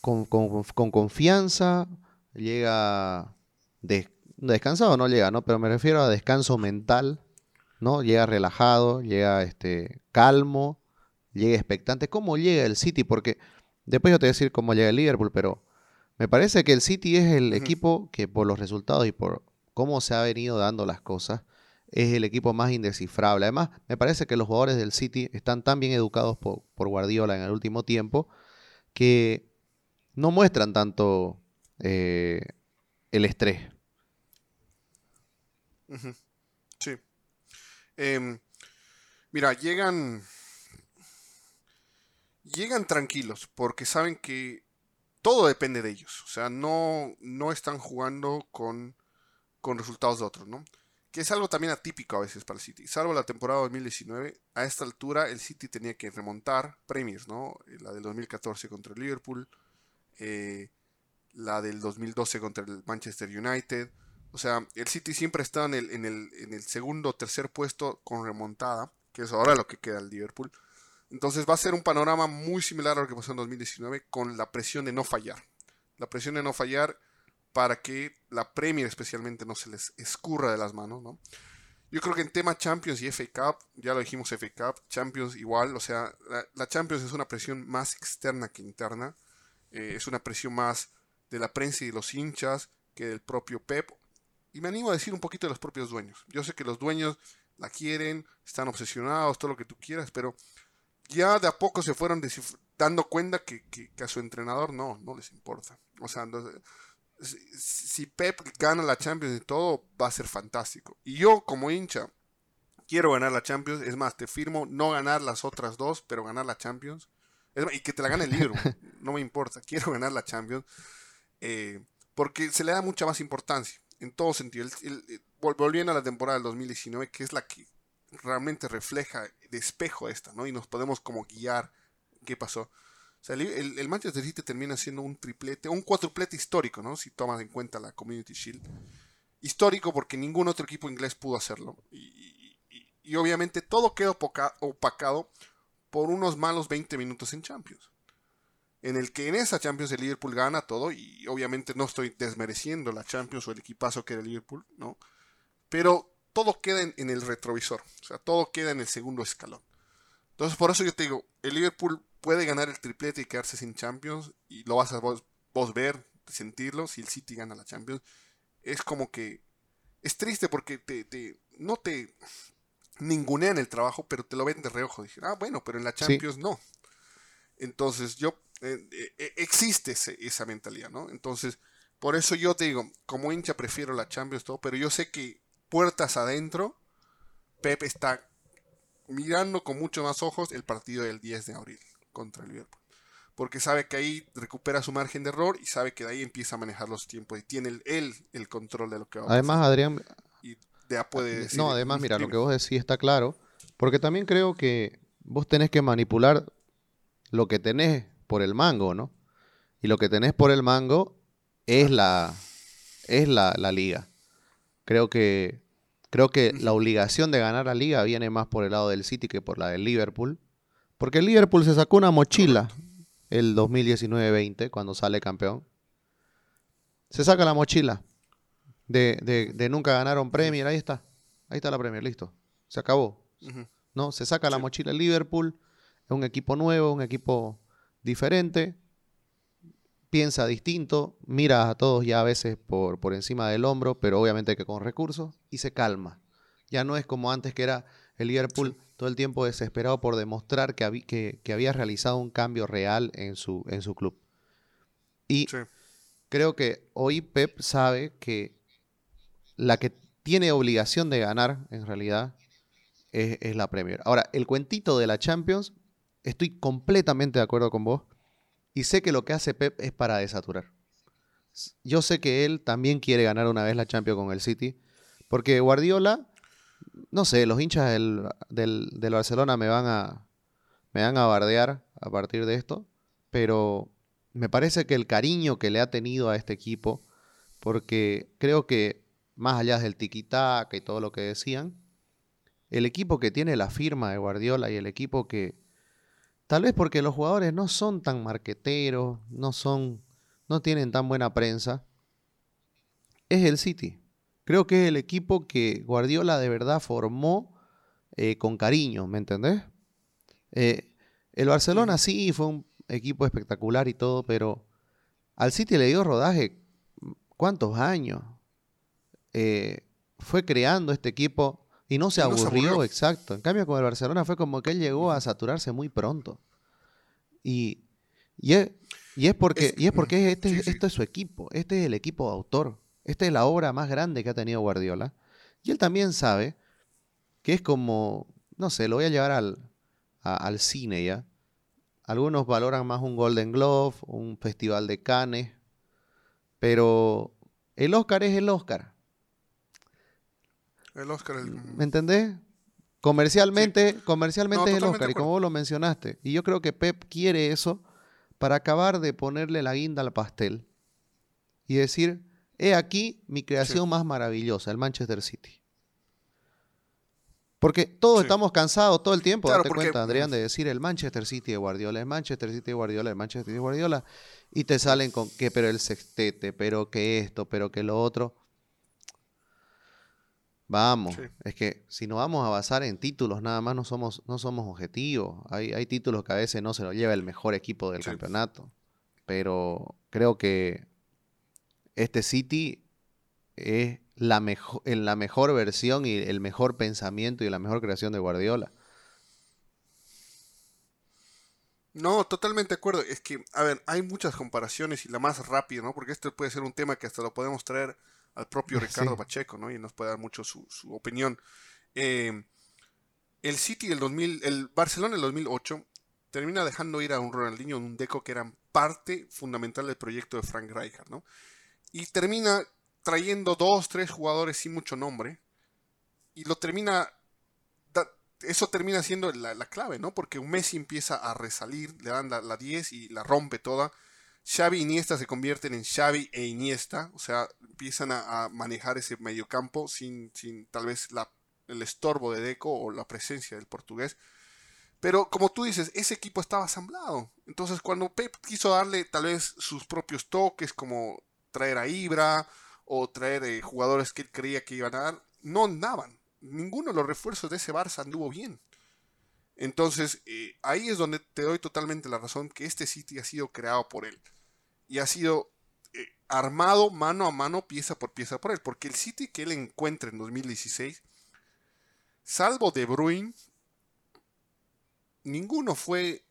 con, confianza, llega descansado, no llega, ¿no? Pero me refiero a descanso mental, ¿no? Llega relajado, llega este, calmo, llega expectante. ¿Cómo llega el City? Porque después yo te voy a decir cómo llega el Liverpool, pero me parece que el City es el equipo que por los resultados y por cómo se ha venido dando las cosas, es el equipo más indescifrable. Además, me parece que los jugadores del City están tan bien educados por, Guardiola en el último tiempo que no muestran tanto eh, el estrés. Sí. Em, mira, llegan. Llegan tranquilos porque saben que todo depende de ellos. O sea, no, no están jugando con, con resultados de otros, ¿no? Es algo también atípico a veces para el City. Salvo la temporada 2019, a esta altura el City tenía que remontar premios, ¿no? Eh, la del 2014 contra el Liverpool, eh, la del 2012 contra el Manchester United. O sea, el City siempre está en el, en el, en el segundo o tercer puesto con remontada, que es ahora lo que queda el Liverpool. Entonces va a ser un panorama muy similar a lo que pasó en 2019 con la presión de no fallar. La presión de no fallar para que la Premier especialmente no se les escurra de las manos, ¿no? Yo creo que en tema Champions y FA Cup, ya lo dijimos FA Cup, Champions igual, o sea, la, Champions es una presión más externa que interna, eh, es una presión más de la prensa y los hinchas que del propio Pep, y me animo a decir un poquito de los propios dueños. Yo sé que los dueños la quieren, están obsesionados, todo lo que tú quieras, pero ya de a poco se fueron dando cuenta que, a su entrenador no, no les importa. O sea, si Pep gana la Champions y todo, va a ser fantástico. Y yo, como hincha, quiero ganar la Champions. Es más, te firmo no ganar las otras dos, pero ganar la Champions. y que te la gane el libro. *laughs* no me importa. Quiero ganar la Champions. Eh, porque se le da mucha más importancia. En todo sentido. volviendo a la temporada del 2019, que es la que realmente refleja de espejo esta, ¿no? Y nos podemos como guiar qué pasó. Sea, el, Manchester City termina siendo un triplete, un cuatruplete histórico, ¿no? Si tomas en cuenta la Community Shield. Histórico porque ningún otro equipo inglés pudo hacerlo. Y, obviamente todo quedó opacado por unos malos 20 minutos en Champions. En el que en esa Champions el Liverpool gana todo. Y obviamente no estoy desmereciendo la Champions o el equipazo que era el Liverpool, ¿no? Pero todo queda en, el retrovisor, o sea, todo queda en el segundo escalón. Entonces, por eso yo te digo, el Liverpool puede ganar el triplete y quedarse sin Champions, y lo vas a vos, ver, sentirlo, si el City gana la Champions. Es como que es triste porque te, te no te ningunean el trabajo, pero te lo ven de reojo. Dije, ah, bueno, pero en la Champions no. Entonces, yo, eh, eh, existe esa mentalidad, ¿no? Entonces, por eso yo te digo, como hincha prefiero la Champions, todo, pero yo sé que puertas adentro, Pep está mirando con muchos más ojos el partido del 10 de abril contra el Liverpool. Porque sabe que ahí recupera su margen de error y sabe que de ahí empieza a manejar los tiempos y tiene él el, control de lo que va a Además, Adrián. Y ya puede decir, No, además, mira, lo que vos decís está claro. Porque también creo que vos tenés que manipular lo que tenés por el mango, ¿no? Y lo que tenés por el mango es la, es la, la liga. Creo que Creo que la obligación de ganar la liga viene más por el lado del City que por la del Liverpool. Porque el Liverpool se sacó una mochila el 2019-20 cuando sale campeón. Se saca la mochila de, de, nunca ganaron Premier. Ahí está. Ahí está la Premier, listo. Se acabó. ¿No? Se saca la mochila el Liverpool. Es un equipo nuevo, un equipo diferente piensa distinto, mira a todos ya a veces por, por encima del hombro, pero obviamente que con recursos, y se calma. Ya no es como antes que era el Liverpool todo el tiempo desesperado por demostrar que, que, había realizado un cambio real en su, en su club. Y creo que hoy Pep sabe que la que tiene obligación de ganar, en realidad, es, es la Premier. Ahora, el cuentito de la Champions, estoy completamente de acuerdo con vos y sé que lo que hace Pep es para desaturar. Yo sé que él también quiere ganar una vez la Champions con el City. Porque Guardiola, no sé, los hinchas del, del, Barcelona me van, a, me van a bardear a partir de esto. Pero me parece que el cariño que le ha tenido a este equipo, porque creo que más allá del tiquitaca y todo lo que decían, el equipo que tiene la firma de Guardiola y el equipo que, Tal vez porque los jugadores no son tan marqueteros, no son, no tienen tan buena prensa. Es el City. Creo que es el equipo que Guardiola de verdad formó eh, con cariño, ¿me entendés? Eh, el Barcelona sí fue un equipo espectacular y todo, pero al City le dio rodaje cuántos años. Eh, fue creando este equipo y no se, aburrió, exacto. En cambio, con el Barcelona fue como que él llegó a saturarse muy pronto. Y, y, es, porque, y es porque este, esto es su equipo. Este es el equipo autor. Esta es la obra más grande que ha tenido Guardiola. Y él también sabe que es como, no sé, lo voy a llevar al, al cine ya. Algunos valoran más un Golden Glove, un festival de Cannes, pero el Oscar es el Oscar. El Oscar. ¿Me entendés? Comercialmente, comercialmente es el Oscar, y como vos lo mencionaste. Y yo creo que Pep quiere eso para acabar de ponerle la guinda al pastel y decir, he aquí mi creación más maravillosa, el Manchester City. Porque todos estamos cansados todo el tiempo, date cuenta, Adrián, de decir el Manchester City de Guardiola, el Manchester City de Guardiola, el Manchester City de Guardiola, y te salen con que, pero el sextete, pero que esto, pero que lo otro. Vamos, es que si nos vamos a basar en títulos, nada más no somos, no somos objetivos. Hay, hay títulos que a veces no se lo lleva el mejor equipo del campeonato. Pero creo que este City es la mejor, en la mejor versión y el mejor pensamiento y la mejor creación de Guardiola. No, totalmente de acuerdo. Es que, a ver, hay muchas comparaciones y la más rápida, ¿no? Porque esto puede ser un tema que hasta lo podemos traer al propio *laughs* Ricardo Pacheco, ¿no? Y nos puede dar mucho su, opinión. Eh, el City del 2000, el Barcelona del 2008 termina dejando ir a un Ronaldinho un Deco que eran parte fundamental del proyecto de Frank Rijkaard, ¿no? Y termina trayendo dos, tres jugadores sin mucho nombre y lo termina eso termina siendo la, clave, ¿no? Porque Messi empieza a resalir, le dan la, la 10 y la rompe toda. Xavi e Iniesta se convierten en Xavi e Iniesta, o sea, empiezan a, manejar ese mediocampo sin, sin tal vez la, el estorbo de Deco o la presencia del portugués. Pero como tú dices, ese equipo estaba asamblado. Entonces cuando Pep quiso darle tal vez sus propios toques, como traer a Ibra o traer eh, jugadores que él creía que iban a dar, no andaban. Ninguno de los refuerzos de ese Barça anduvo bien. Entonces, eh, ahí es donde te doy totalmente la razón que este City ha sido creado por él. Y ha sido eh, armado mano a mano, pieza por pieza por él. Porque el City que él encuentra en 2016, salvo De Bruyne, ninguno fue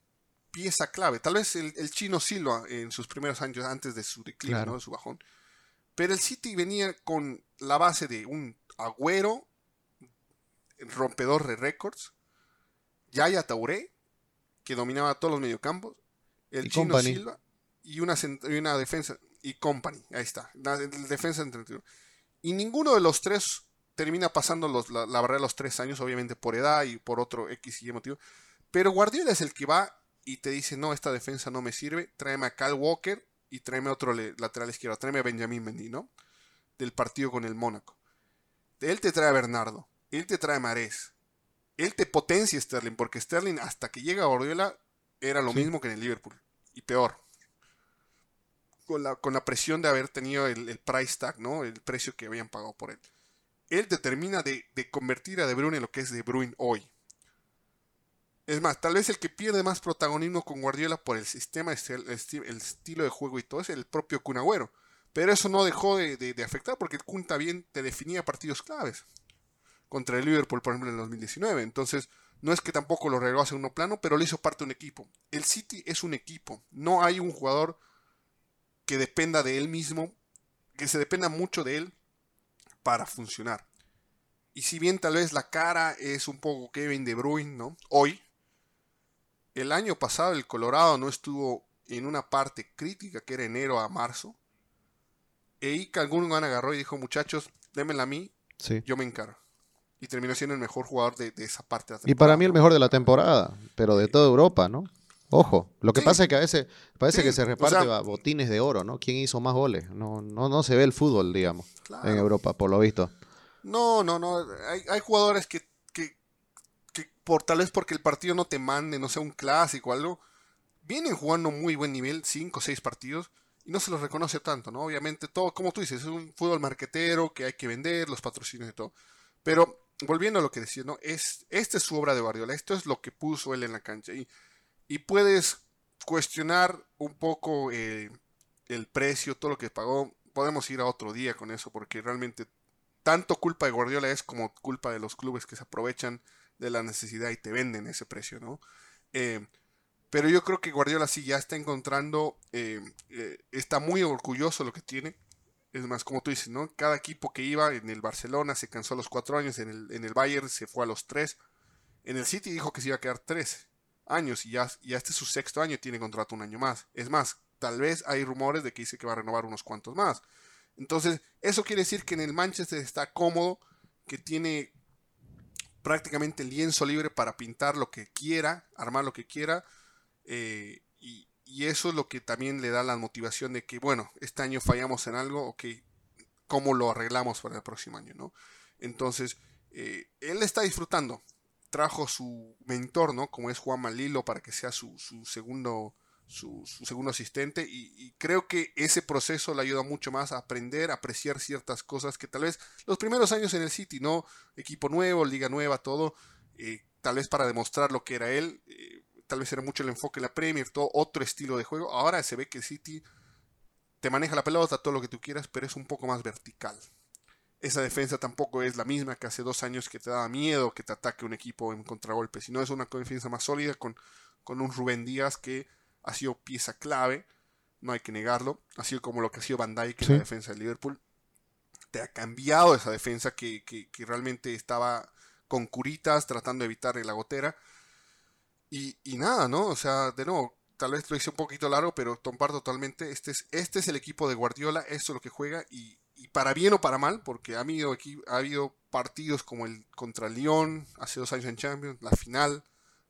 pieza clave. Tal vez el, chino Silva en sus primeros años antes de su declive, de su bajón. Pero el City venía con la base de un agüero, rompedor de récords, Yaya Tauré, que dominaba todos los mediocampos, el Chino Silva y una, una defensa, y Company, ahí está, la, defensa entre Y ninguno de los tres termina pasando los, la, barrera de los tres años, obviamente por edad y por otro X y Y motivo. Pero Guardiola es el que va y te dice, no, esta defensa no me sirve, tráeme a Cal Walker y tráeme otro lateral izquierdo, tráeme a Benjamin Mendy, ¿no? Del partido con el Mónaco. Él te trae a Bernardo, él te trae a Marés, él te potencia Sterling, porque Sterling hasta que llega a Guardiola era lo mismo que en el Liverpool, y peor. Con la, con la presión de haber tenido el, price tag, ¿no? El precio que habían pagado por él. Él determina de, de convertir a De Bruyne en lo que es De Bruyne hoy. Es más, tal vez el que pierde más protagonismo con Guardiola por el sistema, el, estilo de juego y todo es el propio Kun Pero eso no dejó de, afectar porque el Kun también te definía partidos claves contra el Liverpool, por ejemplo, en el 2019. Entonces, no es que tampoco lo regaló hace uno plano, pero lo hizo parte de un equipo. El City es un equipo. No hay un jugador que dependa de él mismo, que se dependa mucho de él para funcionar. Y si bien tal vez la cara es un poco Kevin De Bruyne, ¿no? Hoy, el año pasado el Colorado no estuvo en una parte crítica que era enero a marzo. E que algún agarró y dijo, muchachos, démela a mí, yo me encargo y terminó siendo el mejor jugador de, esa parte. De y para mí el mejor de la temporada, pero de toda Europa, ¿no? Ojo, lo que pasa es que a veces parece que se reparte botines de oro, ¿no? ¿Quién hizo más goles? No, no, no se ve el fútbol, digamos, en Europa, por lo visto. No, no, no. Hay, hay jugadores que, por tal vez porque el partido no te mande, no sea un clásico algo, vienen jugando muy buen nivel, cinco o seis partidos, y no se los reconoce tanto, ¿no? Obviamente, todo, como tú dices, es un fútbol marquetero que hay que vender, los patrocinios y todo. Pero volviendo a lo que decía, ¿no? Es, esta es su obra de Guardiola, esto es lo que puso él en la cancha. Y, y puedes cuestionar un poco eh, el precio, todo lo que pagó. Podemos ir a otro día con eso, porque realmente tanto culpa de Guardiola es como culpa de los clubes que se aprovechan de la necesidad y te venden ese precio, ¿no? Eh, pero yo creo que Guardiola sí ya está encontrando, eh, está muy orgulloso lo que tiene es más, como tú dices, ¿no? Cada equipo que iba en el Barcelona se cansó a los cuatro años, en el, en el Bayern se fue a los tres. En el City dijo que se iba a quedar tres años y ya, ya este es su sexto año y tiene contrato un año más. Es más, tal vez hay rumores de que dice que va a renovar unos cuantos más. Entonces, eso quiere decir que en el Manchester está cómodo, que tiene prácticamente lienzo libre para pintar lo que quiera, armar lo que quiera. Eh, y, eso es lo que también le da la motivación de que, bueno, este año fallamos en algo, ok, ¿cómo lo arreglamos para el próximo año, no? Entonces, eh, él está disfrutando. Trajo su mentor, ¿no? Como es Juan Malilo, para que sea su, segundo, su, segundo asistente. Y, creo que ese proceso le ayuda mucho más a aprender, a apreciar ciertas cosas que tal vez los primeros años en el City, ¿no? Equipo nuevo, liga nueva, todo. Eh, tal vez para demostrar lo que era él. Eh, tal vez era mucho el enfoque en la Premier, todo otro estilo de juego. Ahora se ve que City te maneja la pelota, todo lo que tú quieras, pero es un poco más vertical. Esa defensa tampoco es la misma que hace dos años que te daba miedo que te ataque un equipo en contragolpe, sino es una defensa más sólida con, con un Rubén Díaz que ha sido pieza clave, no hay que negarlo, ha sido como lo que ha sido Van Dijk en la defensa de Liverpool. Te ha cambiado esa defensa que, que, que realmente estaba con curitas tratando de evitar la gotera y, nada, ¿no? O sea, de nuevo, tal vez lo hice un poquito largo, pero comparto totalmente. Este es, este es el equipo de Guardiola, esto es lo que juega, y, para bien o para mal, porque ha habido, aquí, ha habido partidos como el contra el Lyon hace dos años en Champions, la final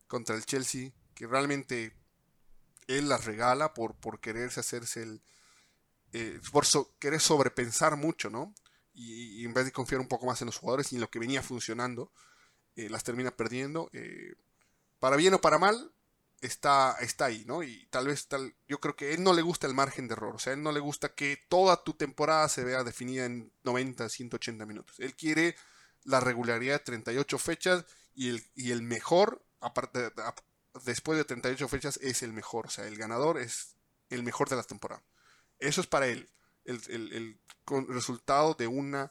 contra el Chelsea, que realmente él las regala por, por quererse hacerse el. Eh, por querer sobrepensar mucho, ¿no? Y, en vez de confiar un poco más en los jugadores y en lo que venía funcionando, eh, las termina perdiendo. Eh, para bien o para mal, está, está ahí, ¿no? Y tal vez tal, yo creo que él no le gusta el margen de error, o sea, él no le gusta que toda tu temporada se vea definida en 90, 180 minutos. Él quiere la regularidad de 38 fechas y el, y el mejor aparte, después de 38 fechas, es el mejor. O sea, el ganador es el mejor de la temporada. Eso es para él. El, resultado de una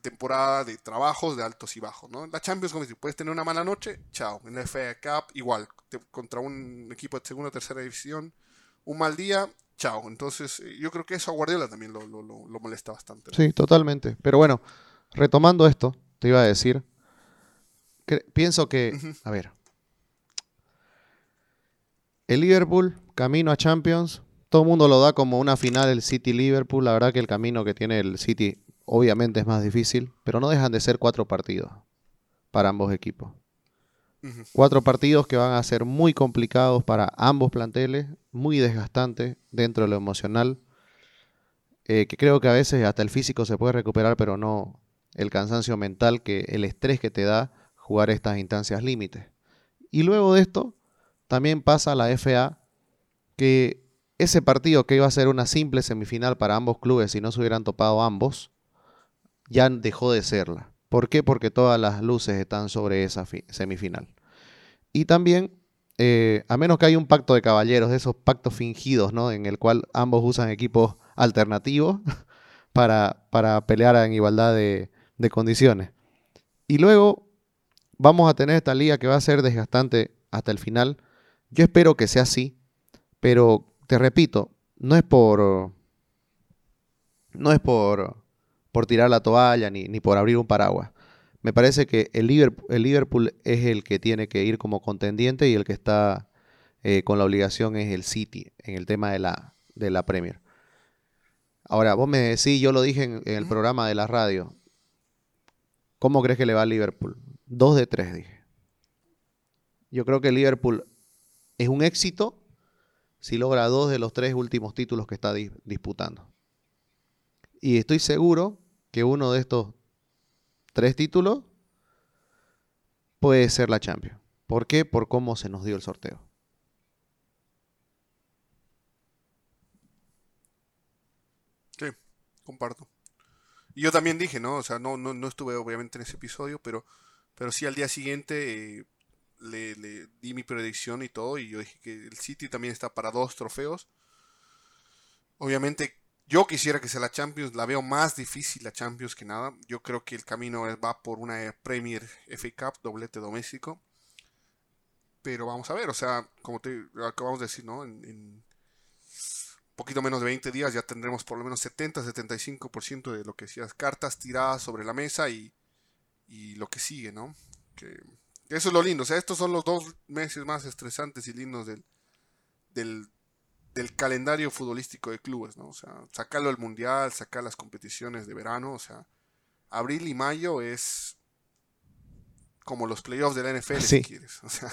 temporada de trabajos de altos y bajos. ¿no? La Champions, como si puedes tener una mala noche, chao. En la FA Cup, igual. contra un equipo de segunda o tercera división, un mal día, chao. Entonces, eh, yo creo que eso a Guardiola también lo, molesta bastante. Sí, totalmente. Pero bueno, retomando esto, te iba a decir. pienso que, a ver, el Liverpool, camino a Champions, todo el mundo lo da como una final el City-Liverpool. La verdad que el camino que tiene el City obviamente es más difícil, pero no dejan de ser cuatro partidos para ambos equipos. Cuatro partidos que van a ser muy complicados para ambos planteles, muy desgastantes dentro de lo emocional, eh, que creo que a veces hasta el físico se puede recuperar, pero no el cansancio mental, que el estrés que te da jugar estas instancias límites. Y luego de esto, también pasa la FA, que ese partido que iba a ser una simple semifinal para ambos clubes si no se hubieran topado ambos, ya dejó de serla. ¿Por qué? Porque todas las luces están sobre esa semifinal. Y también, eh, a menos que haya un pacto de caballeros, de esos pactos fingidos, ¿no? En el cual ambos usan equipos alternativos *laughs* para, para pelear en igualdad de condiciones. Y luego vamos a tener esta liga que va a ser desgastante hasta el final. Yo espero que sea así, pero te repito, no es por. No es por por tirar la toalla ni, ni por abrir un paraguas. Me parece que el Liverpool, el Liverpool, es el que tiene que ir como contendiente y el que está eh, con la obligación es el City en el tema de la, de la Premier. Ahora, vos me decís, yo lo dije en, el programa de la radio. ¿Cómo crees que le va al Liverpool? Dos de tres, dije. Yo creo que el Liverpool es un éxito si logra dos de los tres últimos títulos que está disputando. Y estoy seguro que uno de estos tres títulos puede ser la Champions. ¿Por qué? Por cómo se nos dio el sorteo. Sí, comparto. Y yo también dije, ¿no? O sea, no, no, estuve obviamente en ese episodio, pero, pero sí al día siguiente eh, le, di mi predicción y todo, y yo dije que el City también está para dos trofeos. Obviamente yo quisiera que sea la Champions, la veo más difícil la Champions que nada. Yo creo que el camino va por una Premier FA Cup, doblete doméstico. Pero vamos a ver, o sea, como te acabamos de decir, ¿no? En, en poquito menos de 20 días ya tendremos por lo menos 70-75% de lo que decías, cartas tiradas sobre la mesa y, y lo que sigue, ¿no? Que, eso es lo lindo, o sea, estos son los dos meses más estresantes y lindos del, del del calendario futbolístico de clubes, ¿no? O sea, sacarlo al mundial, sacar las competiciones de verano, o sea, abril y mayo es como los playoffs de la NFL, si quieres. O sea,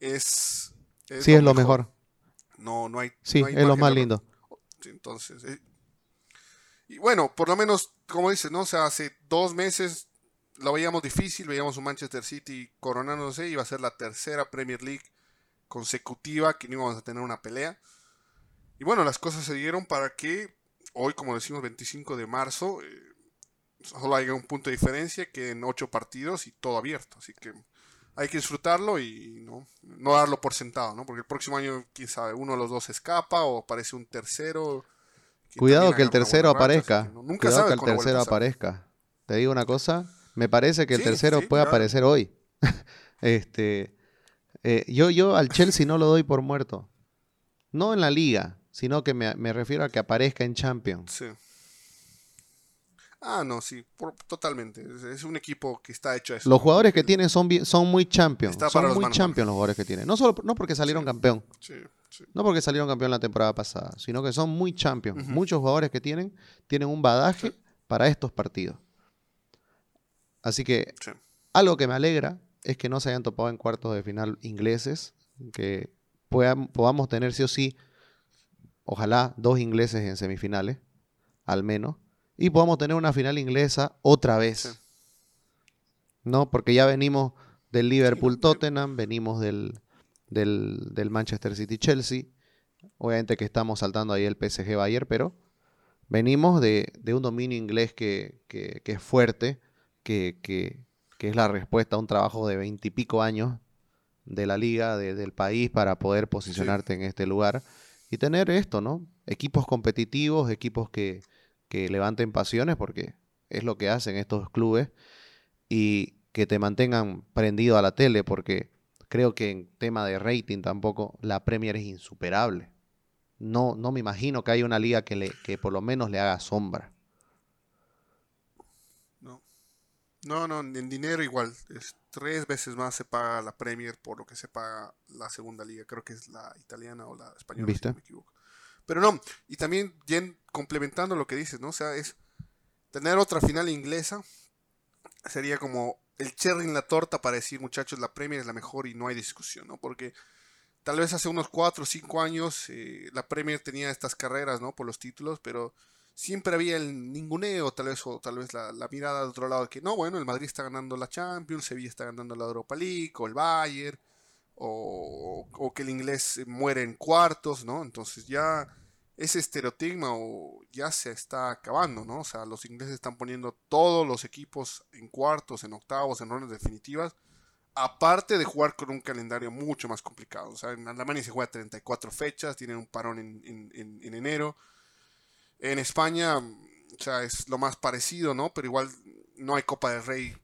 es. sí, es lo mejor. No, no hay. Sí, es lo más lindo. entonces. Eh, y bueno, por lo menos, como dices, ¿no? O sea, hace dos meses lo veíamos difícil, veíamos un Manchester City coronándose, iba a ser la tercera Premier League consecutiva que no íbamos a tener una pelea. Y bueno, las cosas se dieron para que hoy, como decimos, 25 de marzo, eh, solo haya un punto de diferencia que en ocho partidos y todo abierto. Así que hay que disfrutarlo y no, no darlo por sentado, ¿no? Porque el próximo año, quién sabe, uno de los dos escapa o aparece un tercero. Cuidado que el tercero aparezca. nunca Cuidado que el tercero aparezca. Te digo una cosa, me parece que el tercero puede aparecer hoy. *laughs* este, eh, yo, yo al Chelsea no lo doy por muerto. No en la liga, sino que me, refiero a que aparezca en Champions. Sí. Ah, no, sí, totalmente. Es, un equipo que está hecho a eso. Los jugadores que tienen son, son muy champions. son muy champions los jugadores que tienen. No, solo, no porque salieron campeón. Sí, no porque salieron campeón la temporada pasada, sino que son muy champions. Muchos jugadores que tienen tienen un badaje para estos partidos. Así que algo que me alegra es que no se hayan topado en cuartos de final ingleses, que podamos tener sí o sí ojalá dos ingleses en semifinales, al menos, y podamos tener una final inglesa otra vez. ¿No? Porque ya venimos del Liverpool-Tottenham, venimos del, del, Manchester City-Chelsea, obviamente que estamos saltando ahí el PSG-Bayern, pero venimos de, un dominio inglés que, es fuerte, que, que, es la respuesta a un trabajo de veintipico años de la liga, del país, para poder posicionarte en este lugar y tener esto, ¿no? Equipos competitivos, equipos que, que levanten pasiones, porque es lo que hacen estos clubes, y que te mantengan prendido a la tele, porque creo que en tema de rating tampoco la Premier es insuperable. No, no me imagino que haya una liga que, le, que por lo menos le haga sombra. No. No, no, en dinero igual. Es tres veces más se paga la Premier por lo que se paga la segunda liga. Creo que es la italiana o la española, si no me equivoco. Pero no, y también complementando lo que dices, ¿no? O sea, es tener otra final inglesa sería como el cherry en la torta para decir, muchachos, la Premier es la mejor y no hay discusión, ¿no? Porque tal vez hace unos 4 o 5 años eh, la Premier tenía estas carreras, ¿no? Por los títulos, pero siempre había el ninguneo, tal vez, o tal vez la, mirada de otro lado, de que no, bueno, el Madrid está ganando la Champions, Sevilla está ganando la Europa League, o el Bayern, o, o que el inglés muere en cuartos, ¿no? Entonces ya ese estereotigma ya se está acabando, ¿no? O sea, los ingleses están poniendo todos los equipos en cuartos, en octavos, en rondas definitivas, aparte de jugar con un calendario mucho más complicado. O sea, en Alemania se juega 34 fechas, tienen un parón en, enero. En España, o sea, es lo más parecido, ¿no? Pero igual no hay Copa del Rey.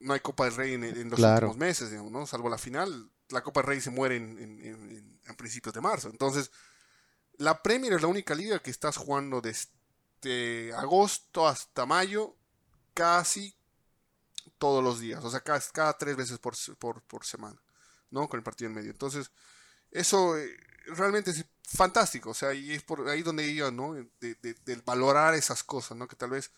No hay Copa del Rey en, los últimos meses, ¿no? Salvo la final. La Copa del Rey se muere en, principios de marzo. Entonces, la Premier es la única liga que estás jugando desde agosto hasta mayo, casi todos los días, o sea, cada, tres veces por, semana, ¿no? Con el partido en medio. Entonces, eso eh, realmente es fantástico, o sea, y es por ahí donde iba, ¿no? De, valorar esas cosas, ¿no? Que tal vez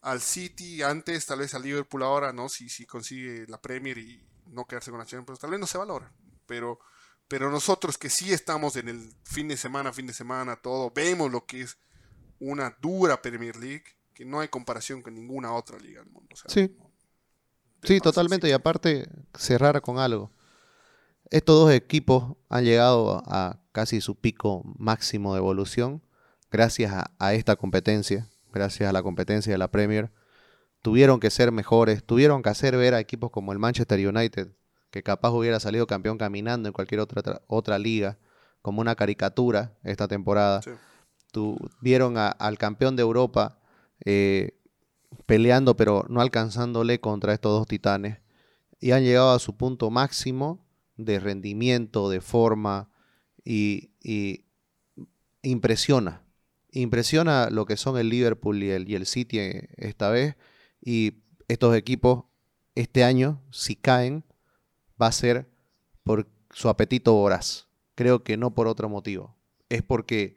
al City antes, tal vez al Liverpool ahora, ¿no? Si, si consigue la Premier y no quedarse con la Champions, tal vez no se valora, pero pero nosotros que sí estamos en el fin de semana, fin de semana, todo, vemos lo que es una dura Premier League, que no hay comparación con ninguna otra liga del mundo. sí, sí totalmente. Y aparte, cerrar con algo. Estos dos equipos han llegado a casi su pico máximo de evolución gracias a, a esta competencia, gracias a la competencia de la Premier. Tuvieron que ser mejores, tuvieron que hacer ver a equipos como el Manchester United que capaz hubiera salido campeón caminando en cualquier otra, otra liga, como una caricatura esta temporada. vieron al campeón de Europa eh, peleando, pero no alcanzándole contra estos dos titanes. Y han llegado a su punto máximo de rendimiento, de forma, y, impresiona. Impresiona lo que son el Liverpool y el, y el City esta vez. Y estos equipos este año, si caen, va a ser por su apetito voraz. Creo que no por otro motivo. Es porque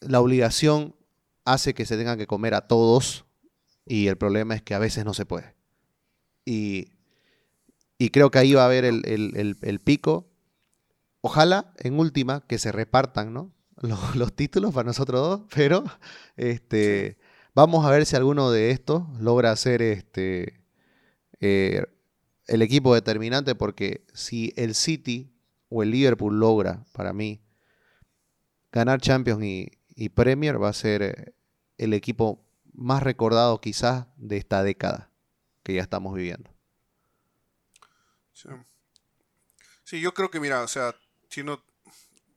la obligación hace que se tengan que comer a todos y el problema es que a veces no se puede. Y, creo que ahí va a haber el, pico. Ojalá, en última, que se repartan ¿no? *laughs* los, títulos para nosotros dos, pero este, vamos a ver si alguno de estos logra hacer este, eh, el equipo determinante porque si el City o el Liverpool logra, para mí, ganar Champions y, Premier, va a ser eh, el equipo más recordado quizás de esta década que ya estamos viviendo. Sí, yo creo que, mira, o sea, si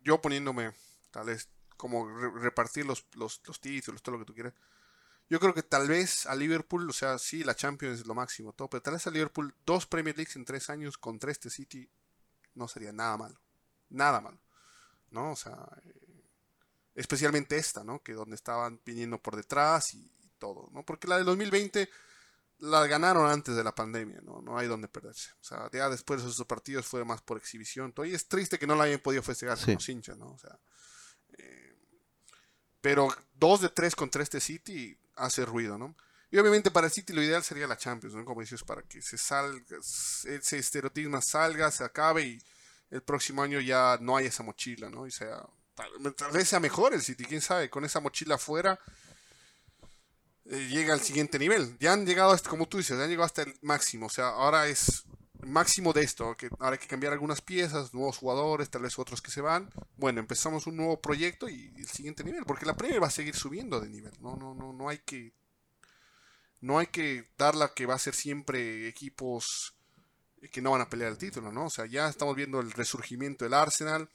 yo poniéndome, tal vez, como repartir los, los, los títulos, todo lo que tú quieras, yo creo que tal vez a Liverpool, o sea, sí, la Champions es lo máximo, todo, pero tal vez a Liverpool dos Premier Leagues en tres años contra este City no sería nada malo. Nada malo. ¿No? O sea, eh, especialmente esta, ¿no? Que donde estaban viniendo por detrás y, todo, ¿no? Porque la del 2020 la ganaron antes de la pandemia, ¿no? No hay donde perderse. O sea, ya después de esos partidos fue más por exhibición. Todo. Y es triste que no la hayan podido festejar con los hinchas, ¿no? O sea, eh, pero dos de tres contra este City hace ruido, ¿no? Y obviamente para el City lo ideal sería la Champions, ¿no? Como dices, para que se salga, ese estereotismo salga, se acabe y el próximo año ya no hay esa mochila, ¿no? Y sea, tal, vez sea mejor el City, quién sabe, con esa mochila afuera eh, llega al siguiente nivel. Ya han llegado, hasta, como tú dices, ya han llegado hasta el máximo, o sea, ahora es máximo de esto, que ahora hay que cambiar algunas piezas, nuevos jugadores, tal vez otros que se van. Bueno, empezamos un nuevo proyecto y el siguiente nivel, porque la Premier va a seguir subiendo de nivel. No, no, no, no hay que no hay que darla que va a ser siempre equipos que no van a pelear el título, ¿no? O sea, ya estamos viendo el resurgimiento del Arsenal,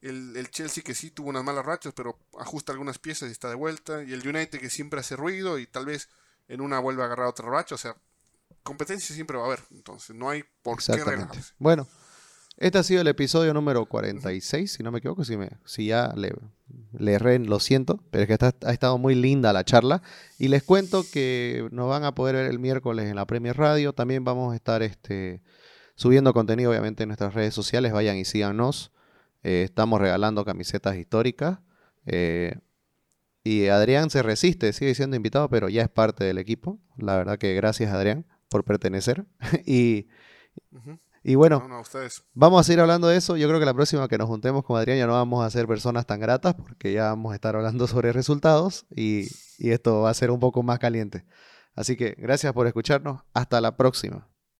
el, el, Chelsea que sí tuvo unas malas rachas, pero ajusta algunas piezas y está de vuelta, y el United que siempre hace ruido y tal vez en una vuelve a agarrar otra racha, o sea, competencia siempre va a haber, entonces no hay por qué relajarse. Bueno, este ha sido el episodio número 46, si no me equivoco, si, me, si ya le, le erré, lo siento, pero es que ha estado muy linda la charla. Y les cuento que nos van a poder ver el miércoles en la Premier Radio. También vamos a estar este, subiendo contenido, obviamente, en nuestras redes sociales. Vayan y síganos. Eh, estamos regalando camisetas históricas. Eh, y Adrián se resiste, sigue siendo invitado, pero ya es parte del equipo. La verdad que gracias, Adrián, por pertenecer. *laughs* y. Y bueno, vamos a seguir hablando de eso. Yo creo que la próxima que nos juntemos con Adrián ya no vamos a ser personas tan gratas porque ya vamos a estar hablando *laughs* sobre resultados y, y esto va a ser un poco más caliente. Así que gracias por escucharnos. Hasta la próxima.